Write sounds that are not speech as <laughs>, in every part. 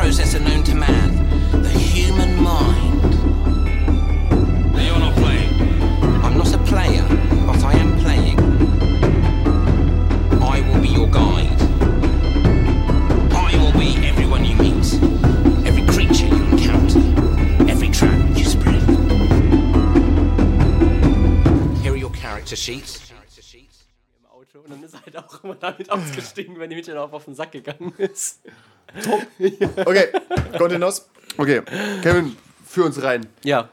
processor known to man, the human mind. Now you're not playing. I'm not a player, but I am playing. I will be your guide. I will be everyone you meet, every creature you encounter, every trap you spread. Here are your character sheets. und <laughs> dann ist er halt auch immer damit ausgestiegen, wenn die mit auf, auf den Sack gegangen ist. Okay, Kontinuos. Okay, Kevin, führ uns rein. Ja.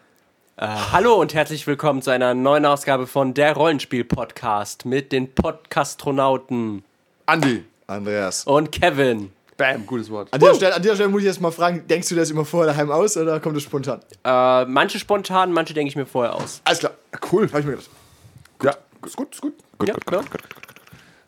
Äh, hallo und herzlich willkommen zu einer neuen Ausgabe von der Rollenspiel-Podcast mit den Podcastronauten Andi. Andreas. und Kevin. Bam, gutes Wort. An dieser, Stelle, an dieser Stelle muss ich jetzt mal fragen, denkst du das immer vorher daheim aus oder kommt das spontan? Äh, manche spontan, manche denke ich mir vorher aus. Alles klar. Cool. Hab ich mir gedacht. Ja, ist gut, ist gut. ja, klar.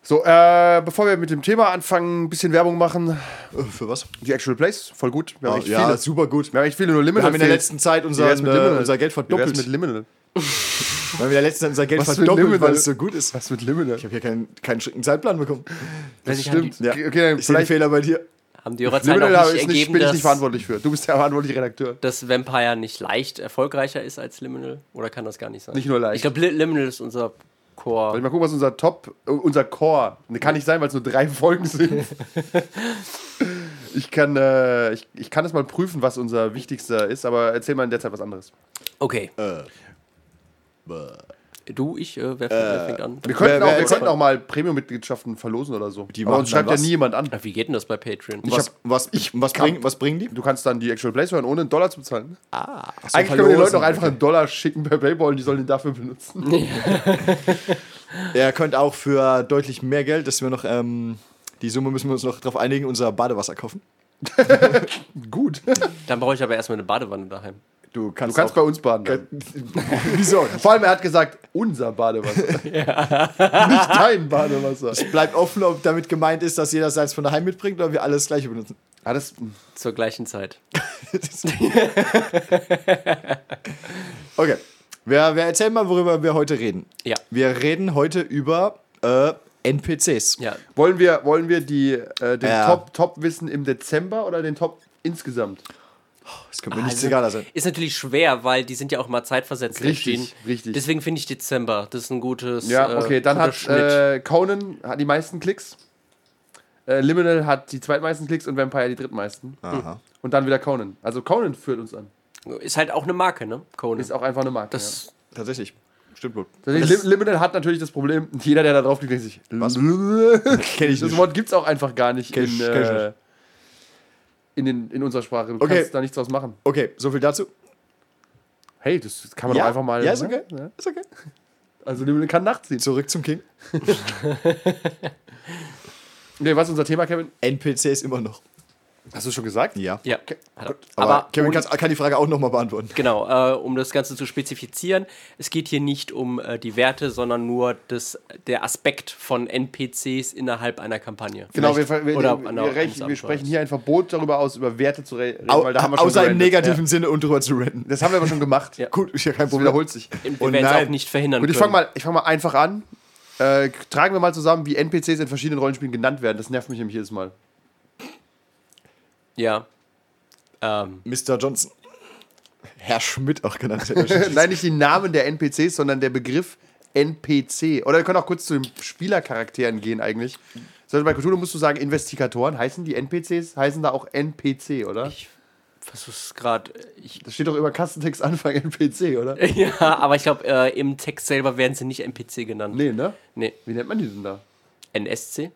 So, äh, bevor wir mit dem Thema anfangen, ein bisschen Werbung machen. Äh, Für was? Die Actual Plays, voll gut. Wir haben echt ja, viele. super gut. Wir haben echt viele, nur Wir Liminal haben in der letzten Zeit Wie unser, wär's mit Liminal? unser Geld verdoppelt. mit Liminal? <laughs> Wir haben in der letzten Zeit unser Geld Was verdoppelt, weil es so gut ist. Was mit Liminal? Ich habe hier keinen, keinen strikten Zeitplan bekommen. Das stimmt. Ja. Okay, dann Ich vielleicht. Fehler bei dir. Haben die ihrer Zeit Liminal auch nicht ist nicht, ergeben, bin ich nicht verantwortlich für. Du bist der verantwortliche Redakteur. dass Vampire nicht leicht erfolgreicher ist als Liminal? Oder kann das gar nicht sein? Nicht nur leicht. Ich glaube, Li Liminal ist unser Soll ich Core. mal gucken, was unser Top, äh, unser Core. Ne, Kann nicht sein, weil es nur drei <laughs> Folgen sind. ich kann, äh, ich, ich kann es mal prüfen, was unser wichtigster ist, aber erzähl mal in der Zeit was anderes. Okay. Äh, Du, ich, äh, wer, wer fängt an? Wir könnten, wer auch, wir könnten auch mal Premium-Mitgliedschaften verlosen oder so. Die aber uns schreibt ja was? nie jemand an. Wie geht denn das bei Patreon? was, was, was, bring, was bringen die? Du kannst dann die Actual Plays hören, ohne einen Dollar zu bezahlen. Ah, Eigentlich können wir den Leuten auch einfach einen Dollar schicken per Paypal und die sollen den dafür benutzen. <laughs> <laughs> Ihr könnt auch für deutlich mehr Geld, dass wir noch, ähm, die Summe müssen wir uns noch darauf einigen, unser Badewasser kaufen. <laughs> Gut. Dann brauche ich aber erstmal eine Badewanne daheim. Du Du kannst, kannst auch, bei uns baden. dann. <laughs> Wieso? Vor allem, er hat gesagt, unser Badewasser. <laughs> Nicht dein Badewasser. Bleibt offen, ob damit gemeint ist, dass jeder seins von daheim mitbringt oder wir alles gleiche benutzen. Ah, das, Zur gleichen Zeit. <laughs> Okay. Wer, wer erzählt mal, worüber wir heute reden? Ja. Wir reden heute über äh, NPCs. Ja. wollen, wir, wollen wir die, äh, den Ja. Top, Top-Wissen im Dezember oder den Top insgesamt? Das könnte mir nichts Also, egaler sein. Ist natürlich schwer, weil die sind ja auch mal zeitversetzt Richtig, erschienen. richtig. Deswegen finde ich Dezember. Das ist ein gutes. Ja, okay, äh, dann guter hat äh, Conan hat die meisten Klicks. Äh, Liminal hat die zweitmeisten Klicks und Vampire die drittmeisten. Aha. Und dann wieder Conan. Also Conan führt uns an. ist halt auch eine Marke, ne? Conan. Ist auch einfach eine Marke. das, Tatsächlich. Stimmt wohl. ja. Tatsächlich, Lim Liminal hat natürlich das Problem, jeder, der da drauf klickt, denkt sich, Was? <laughs> Kenn ich Das nicht. Wort gibt es auch einfach gar nicht Kenn in, kenn ich äh, nicht. In, den, in unserer Sprache. Du Okay. kannst da nichts draus machen. Okay, so viel dazu. Hey, das kann man Ja? doch einfach mal. Ja, ist ne? okay. Ja. Ist okay. Also Liminal kann nachziehen. Zurück zum King. <laughs> Okay, was ist unser Thema, Kevin? NPCs immer noch. Hast du schon gesagt? Ja. ja. Aber, Aber Kevin kannst, kann die Frage auch nochmal beantworten. Genau, äh, um das Ganze zu spezifizieren, es geht hier nicht um äh, die Werte, sondern nur das, der Aspekt von NPCs innerhalb einer Kampagne. Genau, wir, Vielleicht- wir, oder wir, einer- wir, rechen, wir sprechen hier ein Verbot darüber aus, über Werte zu re reden, Au, weil da haben wir schon außer im gerandet. negativen Ja. Sinne und drüber zu reden. Das haben wir aber schon gemacht. <laughs> Ja. Gut, ist ja kein Problem. wiederholt sich. Wir Oh werden es auch nicht verhindern Gut, ich können. fange mal, ich fang mal einfach an. Äh, tragen wir mal zusammen, wie NPCs in verschiedenen Rollenspielen genannt werden. Das nervt mich nämlich jedes Mal. Ja. Ähm, Mr. Johnson. Herr Schmidt auch genannt. <laughs> Nein, nicht die Namen der NPCs, sondern der Begriff NPC. Oder wir können auch kurz zu den Spielercharakteren gehen eigentlich. Also bei Cthulhu musst du sagen, Investigatoren. Heißen die NPCs? Heißen da auch NPC, oder? ich versuch's gerade. Das steht doch über Kastentext Anfang NPC, oder? <laughs> ja, aber ich glaube, äh, im Text selber werden sie nicht NPC genannt. Nee, ne? Nee. Wie nennt man die denn da? NSC?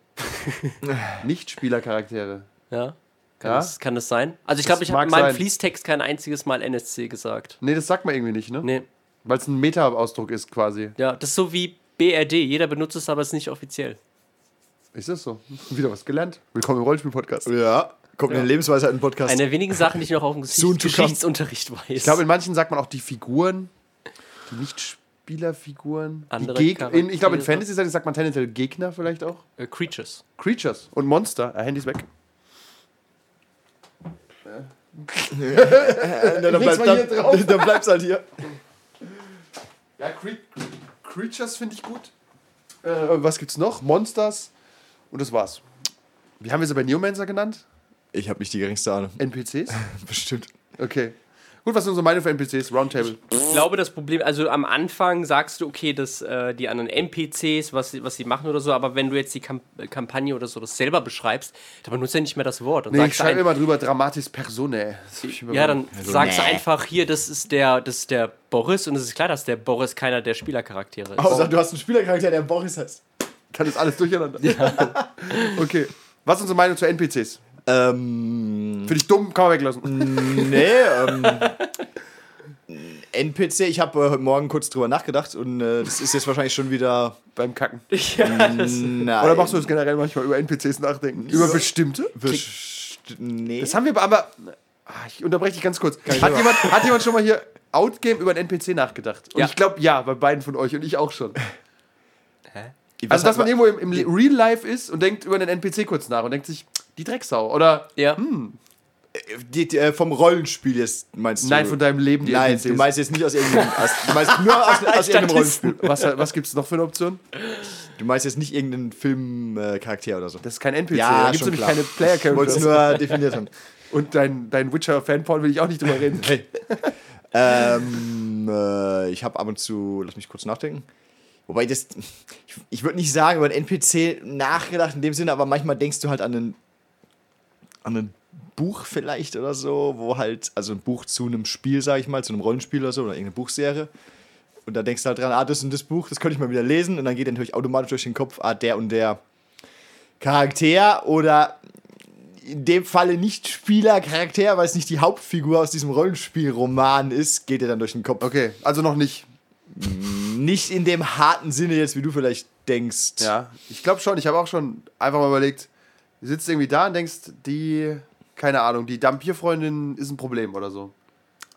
<laughs> Nicht-Spielercharaktere. Ja. Kann, Ja? Das, kann das sein? Also ich glaube, ich habe in meinem sein. Fließtext kein einziges Mal NSC gesagt. Nee, das sagt man irgendwie nicht, ne? Nee. Weil es ein Meta-Ausdruck ist quasi. Ja, das ist so wie BRD. Jeder benutzt es, aber es ist nicht offiziell. Ist das so? <laughs> Wieder was gelernt. Willkommen im Rollenspiel-Podcast. ja, kommt in den Lebensweisheiten-Podcast. Eine der wenigen Sachen, die ich noch auf dem <laughs> Geschichts. Geschichtsunterricht weiß. Ich glaube, in manchen sagt man auch die Figuren, die Nicht-Spielerfiguren. Andere Die Geg in, ich glaube, in. Fantasy sagt man tendenziell Gegner vielleicht auch. äh, Creatures. Creatures und Monster. Äh, Handys weg. Äh, dann, bleib, dann, drauf. <laughs> dann bleib's halt hier. Ja, Cre Creatures finde ich gut. Äh, was gibt's noch? Monsters. Und das war's. Wie haben wir sie bei Neomancer genannt? Ich habe nicht die geringste Ahnung. NPCs? <laughs> Bestimmt. Okay. Gut, was sind unsere Meinung für NPCs? Roundtable. Ich glaube, das Problem, also am Anfang sagst du, okay, dass äh, die anderen NPCs, was, sie- was sie machen oder so, aber wenn du jetzt die Kamp Kampagne oder so das selber beschreibst, dann benutzt ja nicht mehr das Wort. Dann Nee, ich schreibe immer drüber Dramatis Personae. Das ja, dann Also, sagst du einfach hier, das ist der, das ist der Boris und es ist klar, dass der Boris keiner der Spielercharaktere ist. Außer du hast einen Spielercharakter, der Boris heißt. Dann ist alles durcheinander. <laughs> okay. Was ist unsere Meinung zu NPCs? Ähm, Finde ich dumm, kann man weglassen. nee, <laughs> ähm, NPC, ich habe äh, heute Morgen kurz drüber nachgedacht und äh, das ist jetzt wahrscheinlich schon wieder. Beim Kacken. <laughs> Nein. Oder machst du das generell manchmal über NPCs nachdenken? Über bestimmte? Best nee. Das haben wir aber. Ah, Ich unterbreche dich ganz kurz. Hat jemand, hat jemand schon mal hier Outgame über einen NPC nachgedacht? Und Ja. ich glaube, ja, bei beiden von euch und ich auch schon. Was Also, dass man irgendwo im, im Real Life ist und denkt über einen NPC kurz nach und denkt sich, die Drecksau. Oder Ja. die, die, äh, vom Rollenspiel jetzt meinst du? nein, von deinem Leben die Nein, NPCs. du meinst jetzt nicht aus irgendeinem. <laughs> aus, du meinst nur aus, aus irgendeinem Rollenspiel. was, was gibt es noch für eine Option? Du meinst jetzt nicht irgendeinen Filmcharakter äh, oder so. Das ist kein NPC. Ja, da gibt es schon nämlich klar. keine Ich wollte es nur <laughs> definiert haben. Und dein, dein Witcher-Fanporn will ich auch nicht drüber reden. Hey. ähm, äh, ich habe ab und zu, lass mich kurz nachdenken. Wobei das, ich, ich würde nicht sagen über einen NPC nachgedacht in dem Sinne, aber manchmal denkst du halt an ein, an ein Buch vielleicht oder so, wo halt, also ein Buch zu einem Spiel, sag ich mal, zu einem Rollenspiel oder so, oder irgendeine Buchserie. Und da denkst du halt dran, ah, das und das Buch, das könnte ich mal wieder lesen. Und dann geht dir natürlich automatisch durch den Kopf, ah, der und der Charakter oder in dem Falle nicht Spielercharakter, weil es nicht die Hauptfigur aus diesem Rollenspielroman ist, geht dir dann durch den Kopf. Okay, also noch nicht. Nicht in dem harten Sinne jetzt, wie du vielleicht denkst. Ja, ich glaube schon. Ich habe auch schon einfach mal überlegt, du sitzt irgendwie da und denkst, die, keine Ahnung, die Dampierfreundin ist ein Problem oder so.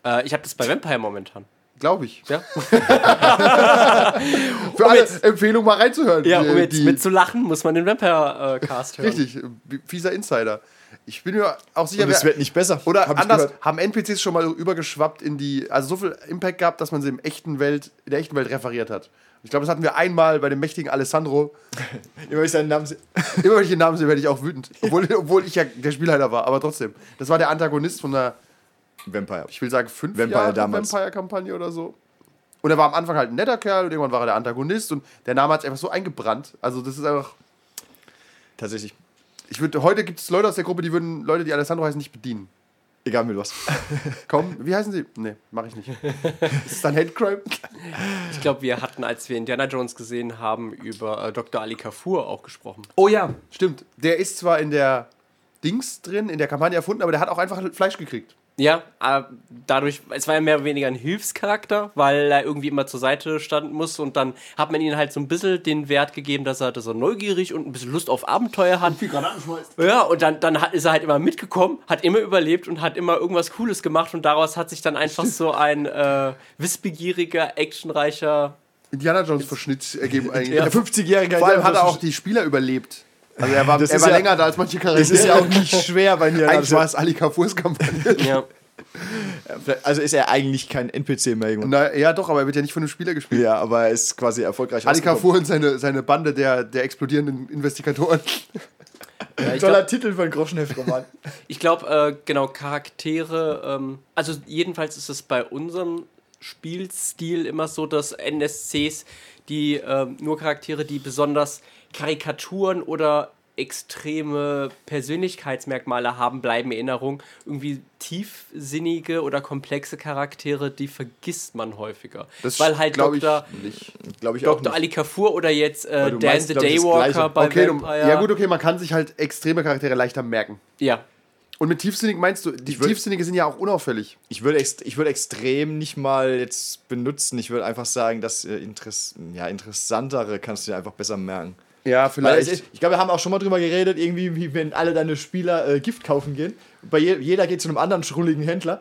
Äh, ich habe das bei Vampire momentan. Glaube ich. Ja, <laughs> Für alle Empfehlungen mal reinzuhören. ja um jetzt die- mitzulachen, muss man den Vampire-Cast hören. Richtig, fieser Insider. Ich bin mir auch sicher, es wird nicht besser. Oder Hab anders, haben NPCs schon mal übergeschwappt in die, also so viel Impact gehabt, dass man sie im echten Welt, in der echten Welt referiert hat. Ich glaube, das hatten wir einmal bei dem mächtigen Alessandro. <laughs> Immer wenn ich seinen Namen sehe. <laughs> Immer wenn ich den Namen sehe, werde ich auch wütend. Obwohl, <laughs> obwohl ich ja der Spielleiter war, aber trotzdem. Das war der Antagonist von der, Vampire. ich will sagen, fünf Vampire Jahre damals. Vampire-Kampagne oder so. Und er war am Anfang halt ein netter Kerl und irgendwann war er der Antagonist und der Name hat sich einfach so eingebrannt. Also das ist einfach. Tatsächlich. Ich würde, heute gibt es Leute aus der Gruppe, die würden Leute, die Alessandro heißen, nicht bedienen. Egal mit was. Komm, wie heißen sie? Nee, mache ich nicht. Ist es dann Handcrime? Ich glaube, wir hatten, als wir Indiana Jones gesehen haben, über äh, Dr. Ali Kafur auch gesprochen. Oh ja, stimmt. Der ist zwar in der Dings drin, in der Kampagne erfunden, aber der hat auch einfach Fleisch gekriegt. Ja, äh, dadurch, es war ja mehr oder weniger ein Hilfscharakter, weil er irgendwie immer zur Seite standen muss und dann hat man ihm halt so ein bisschen den Wert gegeben, dass er, dass er neugierig und ein bisschen Lust auf Abenteuer hat. Viel Granaten schmeißt. Ja, und dann, dann hat, ist er halt immer mitgekommen, hat immer überlebt und hat immer irgendwas Cooles gemacht und daraus hat sich dann einfach so ein äh, wissbegieriger, actionreicher. Indiana Jones Verschnitt ergeben <laughs> eigentlich. Ja. Der 50-jährige Vor allem hat er auch die Spieler überlebt. Also er war, Das er ist war ja- länger da als manche Charaktere. Das ist ja auch nicht schwer bei mir. Eigentlich war es Ali Kafurs Kampagne. Ja. Also ist er eigentlich kein NPC mehr irgendwann. Na, ja, doch, aber er wird ja nicht von einem Spieler gespielt. Ja, aber er ist quasi erfolgreich Ali. Kafur und seine, seine Bande der, der explodierenden Investigatoren. Ja, Toller glaub- Titel für einen Groschenheft-Roman. <laughs> Ich glaube, äh, genau, Charaktere, ähm, also jedenfalls ist es bei unserem Spielstil immer so, dass NSCs, die ähm, nur Charaktere, die besonders Karikaturen oder extreme Persönlichkeitsmerkmale haben, bleiben in Erinnerung. Irgendwie tiefsinnige oder komplexe Charaktere, die vergisst man häufiger. Weil halt glaub Dr. Dr. Ali Kafur oder jetzt äh, du Dan meinst, the das Daywalker bei Okay, du, Vampire. ja gut, okay, man kann sich halt extreme Charaktere leichter merken. Ja. Und mit tiefsinnig meinst du, die würd- Tiefsinnige sind ja auch unauffällig. Ich würde ext ich würd extrem nicht mal jetzt benutzen. Ich würde einfach sagen, dass äh, Interess ja, interessantere kannst du dir einfach besser merken. Ja, es ist, ich glaube, wir haben auch schon mal drüber geredet, irgendwie, wie wenn alle deine Spieler äh, Gift kaufen gehen. Bei je, jeder geht zu einem anderen schrulligen Händler.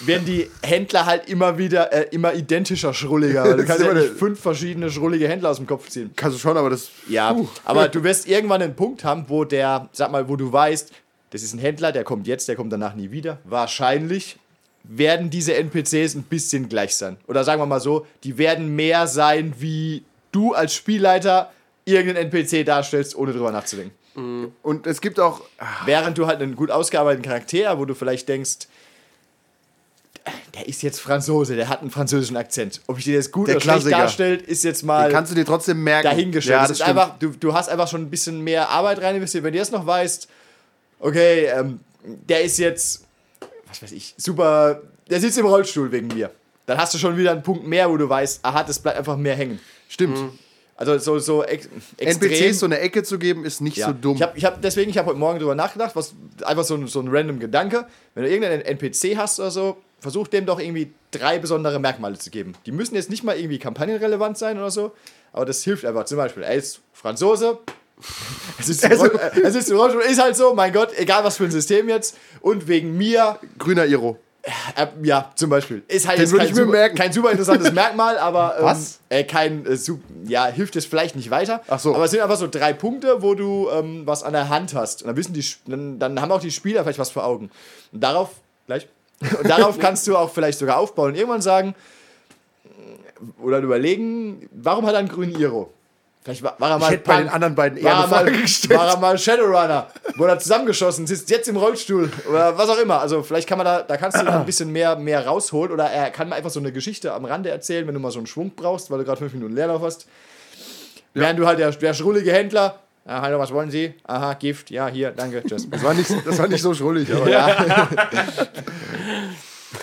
Werden die Händler halt immer wieder äh, immer identischer schrulliger. Weil <laughs> du kannst ja nicht fünf verschiedene schrullige Händler aus dem Kopf ziehen. Kannst du schon, aber das. Ja, Puh. aber du wirst irgendwann einen Punkt haben, wo der, sag mal, wo du weißt, das ist ein Händler, der kommt jetzt, der kommt danach nie wieder. Wahrscheinlich werden diese NPCs ein bisschen gleich sein. Oder sagen wir mal so, die werden mehr sein, wie du als Spielleiter irgendeinen NPC darstellst, ohne drüber nachzudenken. Und es gibt auch, Während du halt einen gut ausgearbeiteten Charakter, wo du vielleicht denkst, der ist jetzt Franzose, der hat einen französischen Akzent. Ob ich den jetzt gut Der oder schlecht Klassiker. darstellt, ist jetzt mal kannst du dir trotzdem merken. dahingestellt. Ja, das das ist stimmt. einfach, du, du hast einfach schon ein bisschen mehr Arbeit rein investiert. Wenn du jetzt noch weißt, okay, ähm, der ist jetzt, was weiß ich, super, der sitzt im Rollstuhl wegen mir. Dann hast du schon wieder einen Punkt mehr, wo du weißt, aha, das bleibt einfach mehr hängen. Stimmt. Also so, so ex extrem. NPCs so eine Ecke zu geben, ist nicht Ja. so dumm. Ich hab, ich hab, deswegen, ich habe heute Morgen drüber nachgedacht, was einfach so ein, so ein random Gedanke. Wenn du irgendeinen NPC hast oder so, versuch dem doch irgendwie drei besondere Merkmale zu geben. Die müssen jetzt nicht mal irgendwie kampagnenrelevant sein oder so, aber das hilft einfach. Zum Beispiel, er ist Franzose. <laughs> Es ist, Also- es ist, ist halt so, mein Gott, egal was für ein System jetzt. Und wegen mir, Grüner Iro. Äh, ja, zum Beispiel. Ist halt Den jetzt kein, super, kein super interessantes <laughs> Merkmal, aber ähm, Was? Äh, kein, äh, su- ja, hilft jetzt vielleicht nicht weiter. Ach so. Aber es sind einfach so drei Punkte, wo du ähm, was an der Hand hast. Und dann wissen die, dann, dann haben auch die Spieler vielleicht was vor Augen. Und darauf, gleich, <laughs> und darauf kannst du auch vielleicht sogar aufbauen und irgendwann sagen, oder überlegen, warum hat er einen grünen Iro? Vielleicht war, war er mal Ich hätte bei den anderen beiden eher eine er mal, Frage gestellt. war er mal Shadowrunner, wurde er zusammengeschossen, sitzt jetzt im Rollstuhl oder was auch immer. Also vielleicht kann man da, da kannst du ein <clears throat> bisschen mehr, mehr rausholen oder er kann mal einfach so eine Geschichte am Rande erzählen, wenn du mal so einen Schwung brauchst, weil du gerade fünf Minuten Leerlauf hast. Während du halt der, der schrullige Händler, ah, hallo, was wollen Sie? Aha, Gift, ja, hier, danke, tschüss. Das war nicht, das war nicht so schrullig, aber <laughs> ja, <laughs>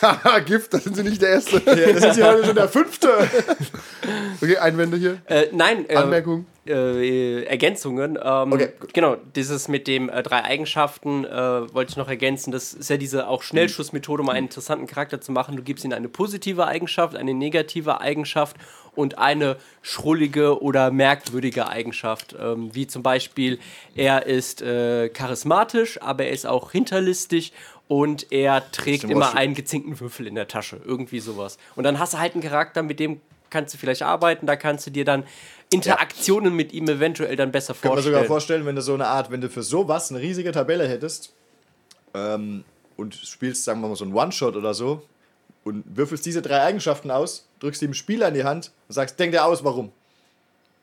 Haha, <laughs> Gift, da sind sie nicht der Erste. das ist hier heute schon der fünfte. <laughs> Okay, Einwände hier. Äh, nein, äh, Anmerkung. äh, Ergänzungen. Ähm, Okay, gut. Genau, dieses mit dem äh, drei Eigenschaften äh, wollte ich noch ergänzen. Das ist ja diese auch Schnellschussmethode, um einen interessanten Charakter zu machen. Du gibst ihm eine positive Eigenschaft, eine negative Eigenschaft und eine schrullige oder merkwürdige Eigenschaft. Ähm, wie zum Beispiel, er ist charismatisch, aber er ist auch hinterlistig und er trägt im immer einen gezinkten Würfel in der Tasche. Irgendwie sowas. Und dann hast du halt einen Charakter, mit dem kannst du vielleicht arbeiten, da kannst du dir dann Interaktionen mit ihm eventuell dann besser Kann man vorstellen. sogar vorstellen, wenn du so eine Art, wenn du für sowas eine riesige Tabelle hättest ähm, und spielst, sagen wir mal, so einen One-Shot oder so und würfelst diese drei Eigenschaften aus, drückst dem Spieler in die Hand und sagst, denk dir aus, warum.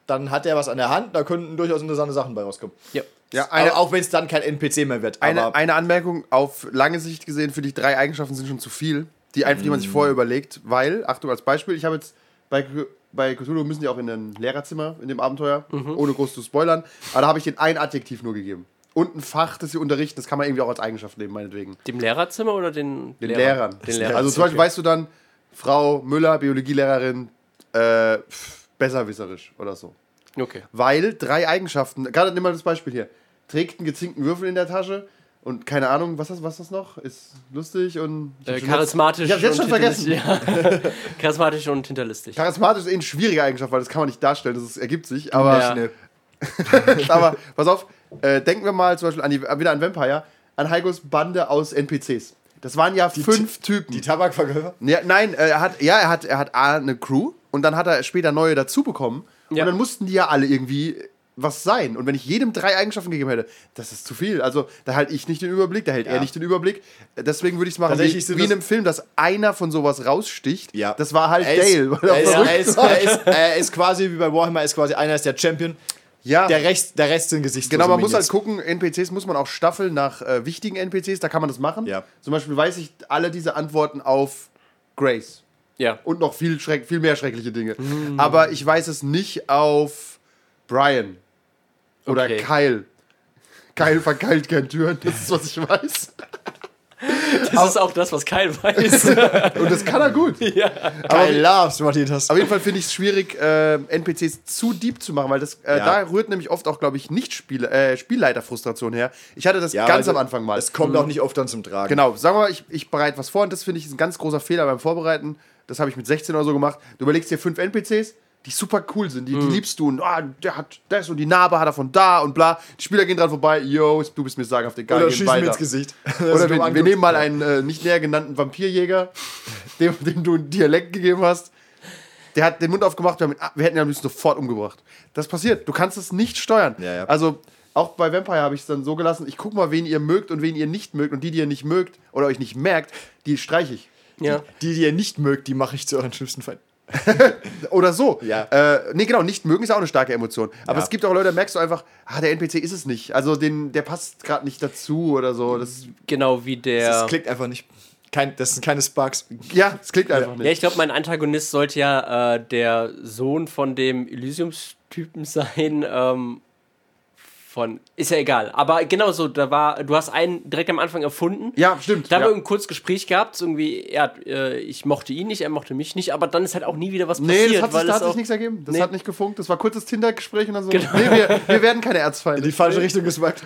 Dann hat er was an der Hand, da könnten durchaus interessante Sachen bei rauskommen. ja. Ja, Eine, auch wenn es dann kein NPC mehr wird. eine, eine Anmerkung, auf lange Sicht gesehen, finde ich, drei Eigenschaften sind schon zu viel, die einfach, die man sich vorher überlegt, weil, Achtung, als Beispiel, ich habe jetzt bei, bei Cthulhu müssen die auch in ein Lehrerzimmer in dem Abenteuer, ohne groß zu spoilern, aber da habe ich den ein Adjektiv nur gegeben. Und ein Fach, das sie unterrichten, das kann man irgendwie auch als Eigenschaft nehmen, meinetwegen. Dem Lehrerzimmer oder den, Den Lehrer? Lehrern. Den Lehrern. Also zum Beispiel weißt du dann, Frau Müller, Biologielehrerin, äh, pff, besserwisserisch oder so. Okay. Weil drei Eigenschaften, gerade nimm mal das Beispiel hier, trägt einen gezinkten Würfel in der Tasche und keine Ahnung, was ist was ist das noch? Ist lustig und. Äh, charismatisch. Ich hab's jetzt und schon vergessen. hinterlistig. <laughs> Ja. charismatisch und hinterlistig. Charismatisch ist eh eine schwierige Eigenschaft, weil das kann man nicht darstellen, das ist, ergibt sich. Aber, Ja. <laughs> aber pass auf, äh, denken wir mal zum Beispiel an die, wieder an Vampire, an Heigos Bande aus NPCs. Das waren ja fünf Typen. die Tabakverkäufer. Ja, nein, äh, er hat, ja, er hat, er hat A, eine Crew und dann hat er später neue dazu bekommen. Ja. Und dann mussten die ja alle irgendwie was sein. Und wenn ich jedem drei Eigenschaften gegeben hätte, das ist zu viel. Also da halte ich nicht den Überblick, da hält Ja. er nicht den Überblick. Deswegen würde ich es machen wie, wie in einem Film, dass einer von sowas raussticht. Ja. Das war halt Er ist, Dale. er, ist, verrückt er, ist, war. er, ist, er ist quasi wie bei Warhammer, ist quasi einer ist der Champion. ja. Der Rest, der Rest sind Gesichtslose Genau, man muss halt Minions. gucken, NPCs muss man auch staffeln nach äh, wichtigen NPCs, da kann man das machen. Ja. Zum Beispiel weiß ich alle diese Antworten auf Grace. Ja. Und noch viel, schreck, viel mehr schreckliche Dinge. Mm. Aber ich weiß es nicht auf Brian. Oder Okay. Kyle. Kyle verkeilt gern Türen, das ist, was ich weiß. Das ist auch das, was Kyle weiß. <laughs> Und das kann er gut. Geil, loves what he does. Auf jeden Fall finde ich es schwierig, äh, NPCs zu deep zu machen, weil das, äh, Ja. da rührt nämlich oft auch, glaube ich, nicht Spiel, äh, Spielleiterfrustration her. Ich hatte das Ja, ganz also, am Anfang mal. Es kommt auch nicht oft dann zum Tragen. Genau, sagen wir mal, ich, ich bereite was vor und das finde ich ist ein ganz großer Fehler beim Vorbereiten. Das habe ich mit 16 oder so gemacht. Du überlegst dir fünf NPCs, die super cool sind, die, die liebst du und ah, der hat das und die Narbe hat er von da und bla. Die Spieler gehen dran vorbei, yo, du bist mir sagenhaft egal, Oder gehen schießen mir weiter. ins Gesicht. <laughs> Oder wir, wir nehmen mal einen äh, nicht näher genannten Vampirjäger, dem, dem du einen Dialekt gegeben hast. Der hat den Mund aufgemacht, wir, haben ihn, wir hätten ihn am liebsten sofort umgebracht. Das passiert, du kannst es nicht steuern. Ja, ja. Also auch bei Vampire habe ich es dann so gelassen, ich gucke mal, wen ihr mögt und wen ihr nicht mögt und die, die ihr nicht mögt oder euch nicht merkt, die streiche ich. ja. Die, die ihr nicht mögt, die mache ich zu euren schlimmsten Feinden. <laughs> Oder so. Ja. Äh, nee, genau, nicht mögen ist auch eine starke Emotion. Aber Ja. es gibt auch Leute, da merkst du einfach, ah, der NPC ist es nicht. Also den, der passt gerade nicht dazu oder so. Das, Genau wie der. Das klickt einfach nicht. Kein, das sind keine Sparks. ja, es klingt einfach Ja, nicht. ich glaube, mein Antagonist sollte ja äh, der Sohn von dem Elysiums-Typen <laughs> sein. Ähm, von. Ist ja egal. Aber genau so, da war. Du hast einen direkt am Anfang erfunden. Ja, stimmt. Da haben ja. wir ein kurzes Gespräch gehabt, so irgendwie, er, äh, ich mochte ihn nicht, er mochte mich nicht, aber dann ist halt auch nie wieder was Nee, passiert. das hat, sich, weil da es hat sich auch, nichts ergeben. Das Nee. hat nicht gefunkt. Das war kurzes Tinder-Gespräch und dann so. Genau. Nee, wir, wir werden keine In Erzfeinde. die falsche Richtung geswiped.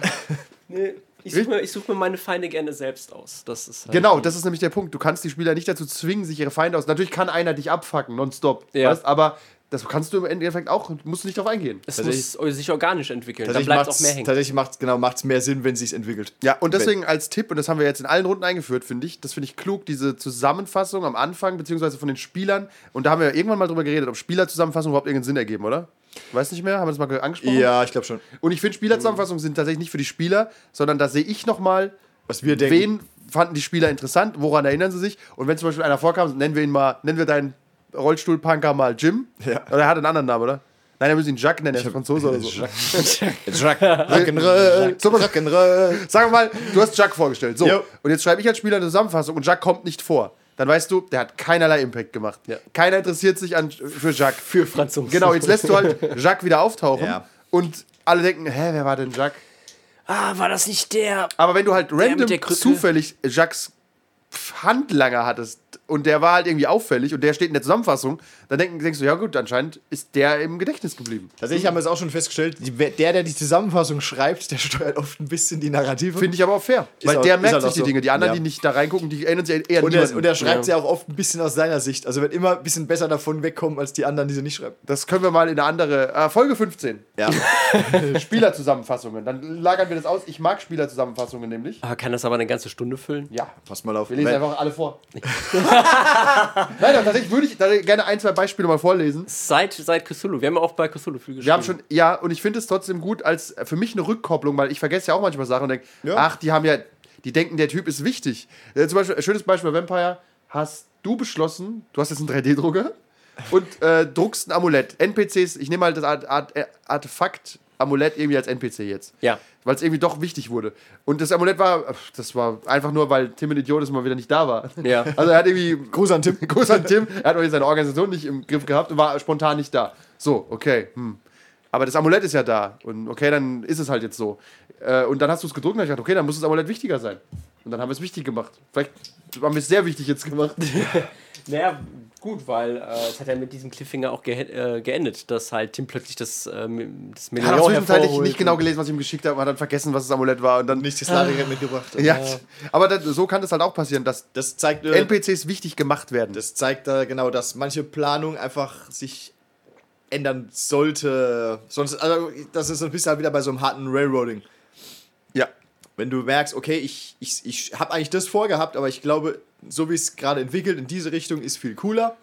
Nee, ich suche mir, ich such mir meine Feinde gerne selbst aus. Das ist halt Genau, das ist nämlich der Punkt. Du kannst die Spieler nicht dazu zwingen, sich ihre Feinde aus. Natürlich kann einer dich abfacken, nonstop. Ja. Weißt? Aber das kannst du im Endeffekt auch, musst du nicht darauf eingehen. Es muss sich organisch entwickeln. Da Tatsächlich bleibt macht's, auch mehr hängen. tatsächlich macht's, genau, macht's mehr Sinn, wenn es sich entwickelt. Ja, und deswegen als Tipp, und das haben wir jetzt in allen Runden eingeführt, finde ich, das finde ich klug, diese Zusammenfassung am Anfang, beziehungsweise von den Spielern. Und da haben wir irgendwann mal drüber geredet, ob Spielerzusammenfassungen überhaupt irgendeinen Sinn ergeben, oder? Weiß nicht mehr, haben wir das mal ge- angesprochen? Ja, ich glaube schon. Und ich finde, Spielerzusammenfassungen sind tatsächlich nicht für die Spieler, sondern da sehe ich nochmal, Was wir denken. wen fanden die Spieler interessant, woran erinnern sie sich. Und wenn zum Beispiel einer vorkam, nennen wir ihn mal, nennen wir deinen Rollstuhlpunker mal Jim. Ja. Oder er hat einen anderen Namen, oder? Nein, er muss ihn Jacques nennen, er ist Franzose oder so. Rock'n'Roll. So, Rock'n'Roll. Sagen wir mal, du hast Jacques vorgestellt. So. Jo. Und jetzt schreibe ich als Spieler eine Zusammenfassung und Jacques kommt nicht vor. Dann weißt du, der hat keinerlei Impact gemacht. Ja. Keiner interessiert sich an, für Jacques. Für Franzosen. Genau, jetzt lässt du halt Jacques wieder auftauchen Ja. und alle denken, hä, wer war denn Jacques? Ah, war das nicht der? Aber wenn du halt random zufällig Jacques Handlanger hattest und der war halt irgendwie auffällig und der steht in der Zusammenfassung, dann denken, denkst du, ja gut, anscheinend ist der im Gedächtnis geblieben. Tatsächlich haben wir es auch schon festgestellt, der, der die Zusammenfassung schreibt, der steuert oft ein bisschen die Narrative. Finde ich aber auch fair. Weil auch- der ist merkt halt sich die so. Dinge. Die anderen, Ja. die nicht da reingucken, die erinnern sich eher und, er, und er schreibt ja. auch oft ein bisschen aus seiner Sicht. Also wird immer ein bisschen besser davon wegkommen, als die anderen, die sie nicht schreiben. Das können wir mal in eine andere. Äh, Folge 15. Ja. <laughs> Spielerzusammenfassungen. Dann lagern wir das aus. Ich mag Spielerzusammenfassungen nämlich. Ah, kann das aber eine ganze Stunde füllen? Ja. Pass mal auf. Wir lesen einfach alle vor. <laughs> <laughs> Nein, aber tatsächlich würde ich da gerne ein, zwei Beispiele mal vorlesen. Seit, seit Cthulhu. Wir haben ja auch bei Cthulhu viel geschrieben. Wir haben schon, ja, und ich finde es trotzdem gut als äh, für mich eine Rückkopplung, weil ich vergesse ja auch manchmal Sachen und denke, Ja. ach, die haben ja, die denken, der Typ ist wichtig. Äh, zum Beispiel, ein schönes Beispiel bei Vampire, hast du beschlossen, du hast jetzt einen 3D-Drucker und äh, druckst ein Amulett. NPCs, ich nehme mal das Art, Art, Artefakt Amulett irgendwie als NPC jetzt. Ja. Weil es irgendwie doch wichtig wurde. Und das Amulett war, das war einfach nur, weil Tim ein Idiot ist und mal wieder nicht da war. Ja. <laughs> Also er hat irgendwie Gruß an Tim. <laughs> Gruß an Tim. Er hat irgendwie seine Organisation nicht im Griff gehabt und war spontan nicht da. So, okay. Hm. Aber das Amulett ist ja da. Und okay, dann ist es halt jetzt so. Äh, und dann hast du es gedruckt und hab ich gedacht, okay, dann muss das Amulett wichtiger sein. Und dann haben wir es wichtig gemacht. Vielleicht haben wir es sehr wichtig jetzt gemacht. <laughs> Naja, gut, weil äh, es hat ja mit diesem Cliffhanger auch ge äh, geendet, dass halt Tim plötzlich das, ähm, das Er hat auch Medaillon zwischenzeitlich hervorholt. nicht genau gelesen, was ich ihm geschickt habe und hat dann vergessen, was das Amulett war. Und dann Nicht das Ladegerät mitgebracht. <laughs> Ja, aber das, so kann das halt auch passieren, dass Das zeigt, äh, NPCs wichtig gemacht werden. das zeigt äh, genau, dass manche Planung einfach sich ändern sollte. Sonst, also, das ist so ein bisschen halt wieder bei so einem harten Railroading. Wenn du merkst, okay, ich, ich, ich habe eigentlich das vorgehabt, aber ich glaube, so wie es gerade entwickelt, in diese Richtung ist viel cooler,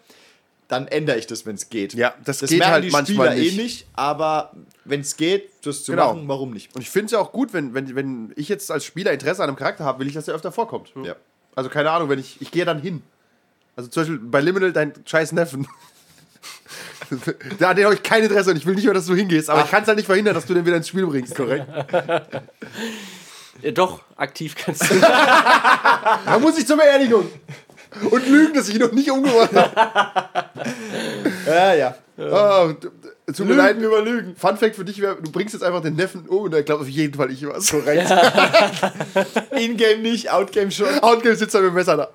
dann ändere ich das, wenn es geht. Ja, das geht merken halt die manchmal Spieler nicht. eh nicht, aber wenn es geht, das zu Genau. machen, warum nicht? Und ich finde es ja auch gut, wenn, wenn, wenn ich jetzt als Spieler Interesse an einem Charakter habe, will ich, dass der öfter vorkommt. Ja. Also keine Ahnung, wenn ich, ich gehe dann hin. Also zum Beispiel bei Liminal dein scheiß Neffen. <laughs> da den habe ich kein Interesse und ich will nicht mehr, dass du hingehst. Aber ich kann es halt nicht verhindern, dass du den wieder ins Spiel bringst. Korrekt. <laughs> Ja, doch, aktiv kannst du. <laughs> Da muss ich zur Beerdigung. Und lügen, dass ich ihn noch nicht umgebracht habe. Ja, ja. Oh, d- d- tut mir leid. Lügen über Lügen. Fun Fact für dich wäre, du bringst jetzt einfach den Neffen um und er glaubt auf jeden Fall, ich war's. Korrekt. <laughs> In-game nicht, Outgame schon. Outgame sitzt er mit dem Messer da.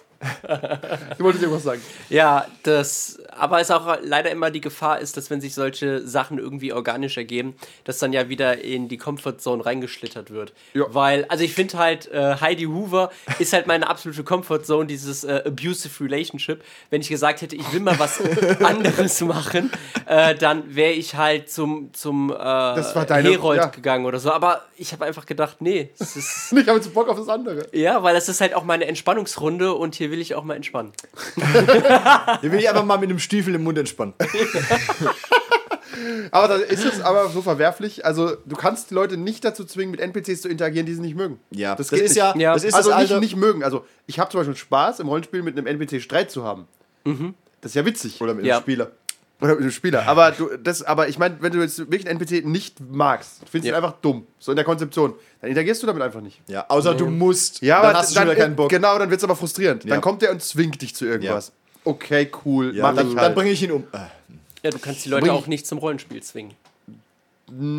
Du wolltest irgendwas sagen. Ja, das, aber es auch leider immer die Gefahr ist, dass wenn sich solche Sachen irgendwie organisch ergeben, dass dann ja wieder in die Comfortzone reingeschlittert wird. Ja. Weil, also ich finde halt, äh, Heidi Hoover ist halt meine absolute Comfortzone, dieses äh, abusive Relationship. Wenn ich gesagt hätte, ich will mal was <laughs> anderes machen, äh, dann wäre ich halt zum, zum äh, Herold ja. gegangen oder so. Aber ich habe einfach gedacht, nee, es ist, <laughs> Ich habe jetzt Bock auf das andere. ja, weil das ist halt auch meine Entspannungsrunde und hier will ich auch mal entspannen. <laughs> Hier will ich einfach mal mit einem Stiefel im Mund entspannen. <laughs> Aber da ist es aber so verwerflich. Also, du kannst die Leute nicht dazu zwingen, mit NPCs zu interagieren, die sie nicht mögen. Ja, das, das, geht ist nicht. ja, Ja. das ist also das nicht, nicht mögen. Also, ich habe zum Beispiel Spaß im Rollenspiel mit einem NPC Streit zu haben. Das ist ja witzig. Oder mit Ja. einem Spieler. Oder mit dem Spieler. Aber, du, das, aber ich meine, wenn du jetzt wirklich einen NPC nicht magst, du findest Ja. ihn einfach dumm, so in der Konzeption, dann interagierst du damit einfach nicht. Ja, außer du musst. Ja, dann aber hast du schon dann, wieder keinen Bock. Genau, dann wird es aber frustrierend. Ja. Dann kommt der und zwingt dich zu irgendwas. Okay, cool, Ja, mach dann, ich dann halt. bringe ich ihn um. Ja, du kannst die Leute auch nicht zum Rollenspiel zwingen.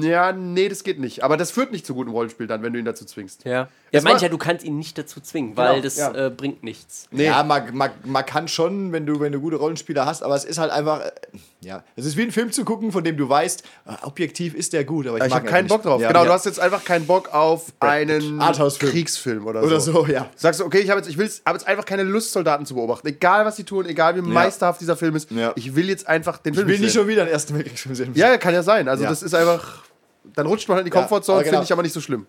Ja, nee, das geht nicht. Aber das führt nicht zu gutem Rollenspiel dann, wenn du ihn dazu zwingst. Ja. Ja, meine ich ja, du kannst ihn nicht dazu zwingen, weil Genau, das ja. äh, bringt nichts. Nee. Ja, man, man, man kann schon, wenn du, wenn du gute Rollenspieler hast, aber es ist halt einfach. Äh, ja, es ist wie ein Film zu gucken, von dem du weißt, äh, objektiv ist der gut, aber ich, Ich mag habe keinen nicht. Bock drauf. Ja, genau, ja. du hast jetzt einfach keinen Bock auf einen. Kriegsfilm oder so. Oder so, ja. Sagst du, okay, ich habe jetzt, ich jetzt einfach keine Lust, Soldaten zu beobachten. Egal, was sie tun, egal wie meisterhaft dieser Film ist. Ja. Ich will jetzt einfach den Ich Film will nicht sehen. schon wieder einen Ersten Weltkriegsfilm sehen. Ja, kann ja sein. Also Ja. das ist einfach. Dann rutscht man halt in die Ja, Komfortzone, genau. finde ich aber nicht so schlimm.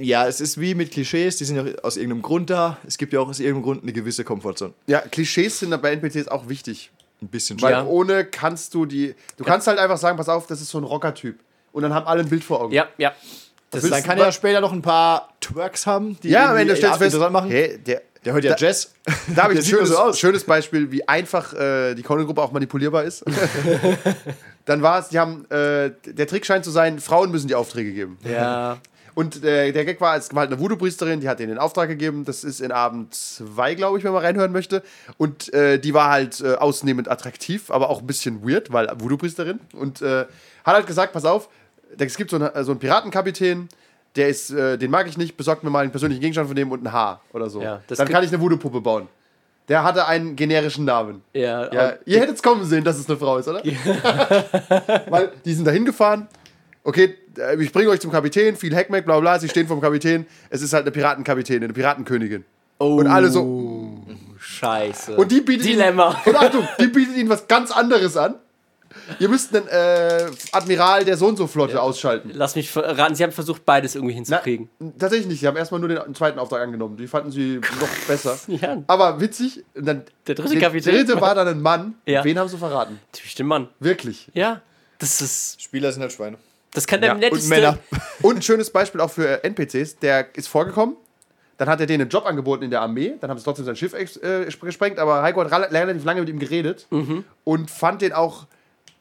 ja, es ist wie mit Klischees, die sind ja aus irgendeinem Grund da. Es gibt ja auch aus irgendeinem Grund eine gewisse Komfortzone. Ja, Klischees sind bei NPCs auch wichtig. Ein bisschen Weil Ja. ohne kannst du die. Du kannst halt einfach sagen, pass auf, das ist so ein Rocker-Typ. Und dann haben alle ein Bild vor Augen. Ja, ja. Das willst dann kann er ja später noch ein paar Twerks haben, die Ja, am Ende stellst du fest, machen. hey, der, Der hört ja Da- Jazz. da habe ich ein schönes, so schönes Beispiel, wie einfach äh, die Conan-Gruppe auch manipulierbar ist. <laughs> <laughs> dann war es, die haben, äh, der Trick scheint zu sein, Frauen müssen die Aufträge geben. Ja. <laughs> Und äh, der Gag war, es war halt eine Voodoo-Priesterin, die hat denen den Auftrag gegeben. Das ist in Abend 2, glaube ich, wenn man reinhören möchte. Und äh, die war halt äh, ausnehmend attraktiv, aber auch ein bisschen weird, weil Voodoo-Priesterin. Und äh, hat halt gesagt, pass auf, es gibt so, eine, so einen Piratenkapitän, der ist, äh, den mag ich nicht, besorgt mir mal einen persönlichen Gegenstand von dem und ein Haar oder so. Ja, das Dann kann ich eine Voodoo-Puppe bauen. Der hatte einen generischen Namen. Ja, Ja, ihr hättet es kommen sehen, dass es eine Frau ist, oder? <laughs> Weil die sind da hingefahren. Okay, äh, ich bringe euch zum Kapitän, viel Hackmack, bla bla. Sie stehen vom Kapitän. Es ist halt eine Piratenkapitänin, eine Piratenkönigin. Und alle so. Scheiße. Und die bietet Dilemma. Ihnen, und Achtung, die bietet ihnen was ganz anderes an. Ihr müsst einen äh, Admiral der so und so Flotte ausschalten. Lass mich verraten, sie haben versucht, beides irgendwie Na, hinzukriegen. tatsächlich nicht. Sie haben erstmal nur den zweiten Auftrag angenommen. Die fanden sie noch besser. <laughs> Ja. Aber witzig. Und dann, Der dritte Kapitän? Der dritte war dann ein Mann. <laughs> Ja. Wen haben sie verraten? Typisch den Mann. Wirklich. Ja. Das ist. Spieler sind halt Schweine. Das kann der Ja, und netteste. Männer. <laughs> Und ein schönes Beispiel auch für NPCs, der ist vorgekommen, dann hat er denen einen Job angeboten in der Armee, dann haben sie trotzdem sein Schiff äh, gesprengt, aber Heiko hat rela- relativ lange mit ihm geredet und fand den auch,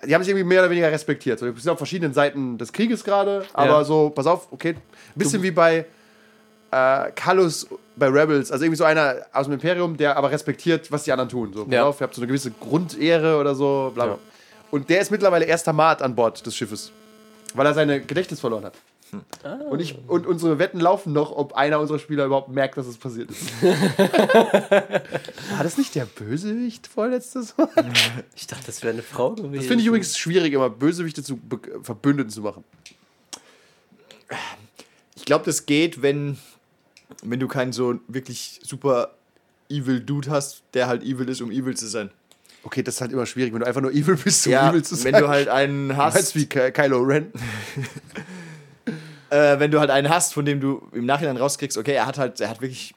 die haben sich irgendwie mehr oder weniger respektiert. So, wir sind auf verschiedenen Seiten des Krieges gerade, aber Ja. so, pass auf, okay, ein bisschen wie bei äh, Kallus bei Rebels, also irgendwie so einer aus dem Imperium, der aber respektiert, was die anderen tun. So, pass Ja. auf, ihr habt so eine gewisse Grundehre oder so, bla bla. Ja. Und der ist mittlerweile erster Mat an Bord des Schiffes, weil er seine Gedächtnis verloren hat. Und, ich, und unsere Wetten laufen noch, ob einer unserer Spieler überhaupt merkt, dass es passiert ist. War das nicht der Bösewicht vorletztes <laughs> Mal? Ich dachte, das wäre eine Frau gewesen. Das finde ich übrigens schwierig, immer Bösewichte zu Verbündeten zu machen. Ich glaube, das geht, wenn, wenn du keinen so wirklich super evil Dude hast, der halt evil ist, um evil zu sein. Okay, das ist halt immer schwierig, wenn du einfach nur evil bist, um ja, evil zu sein. wenn du halt einen Weißt hast, du, wie Ky- Kylo Ren. <laughs> äh, wenn du halt einen hast, von dem du im Nachhinein rauskriegst, okay, er hat halt, er hat wirklich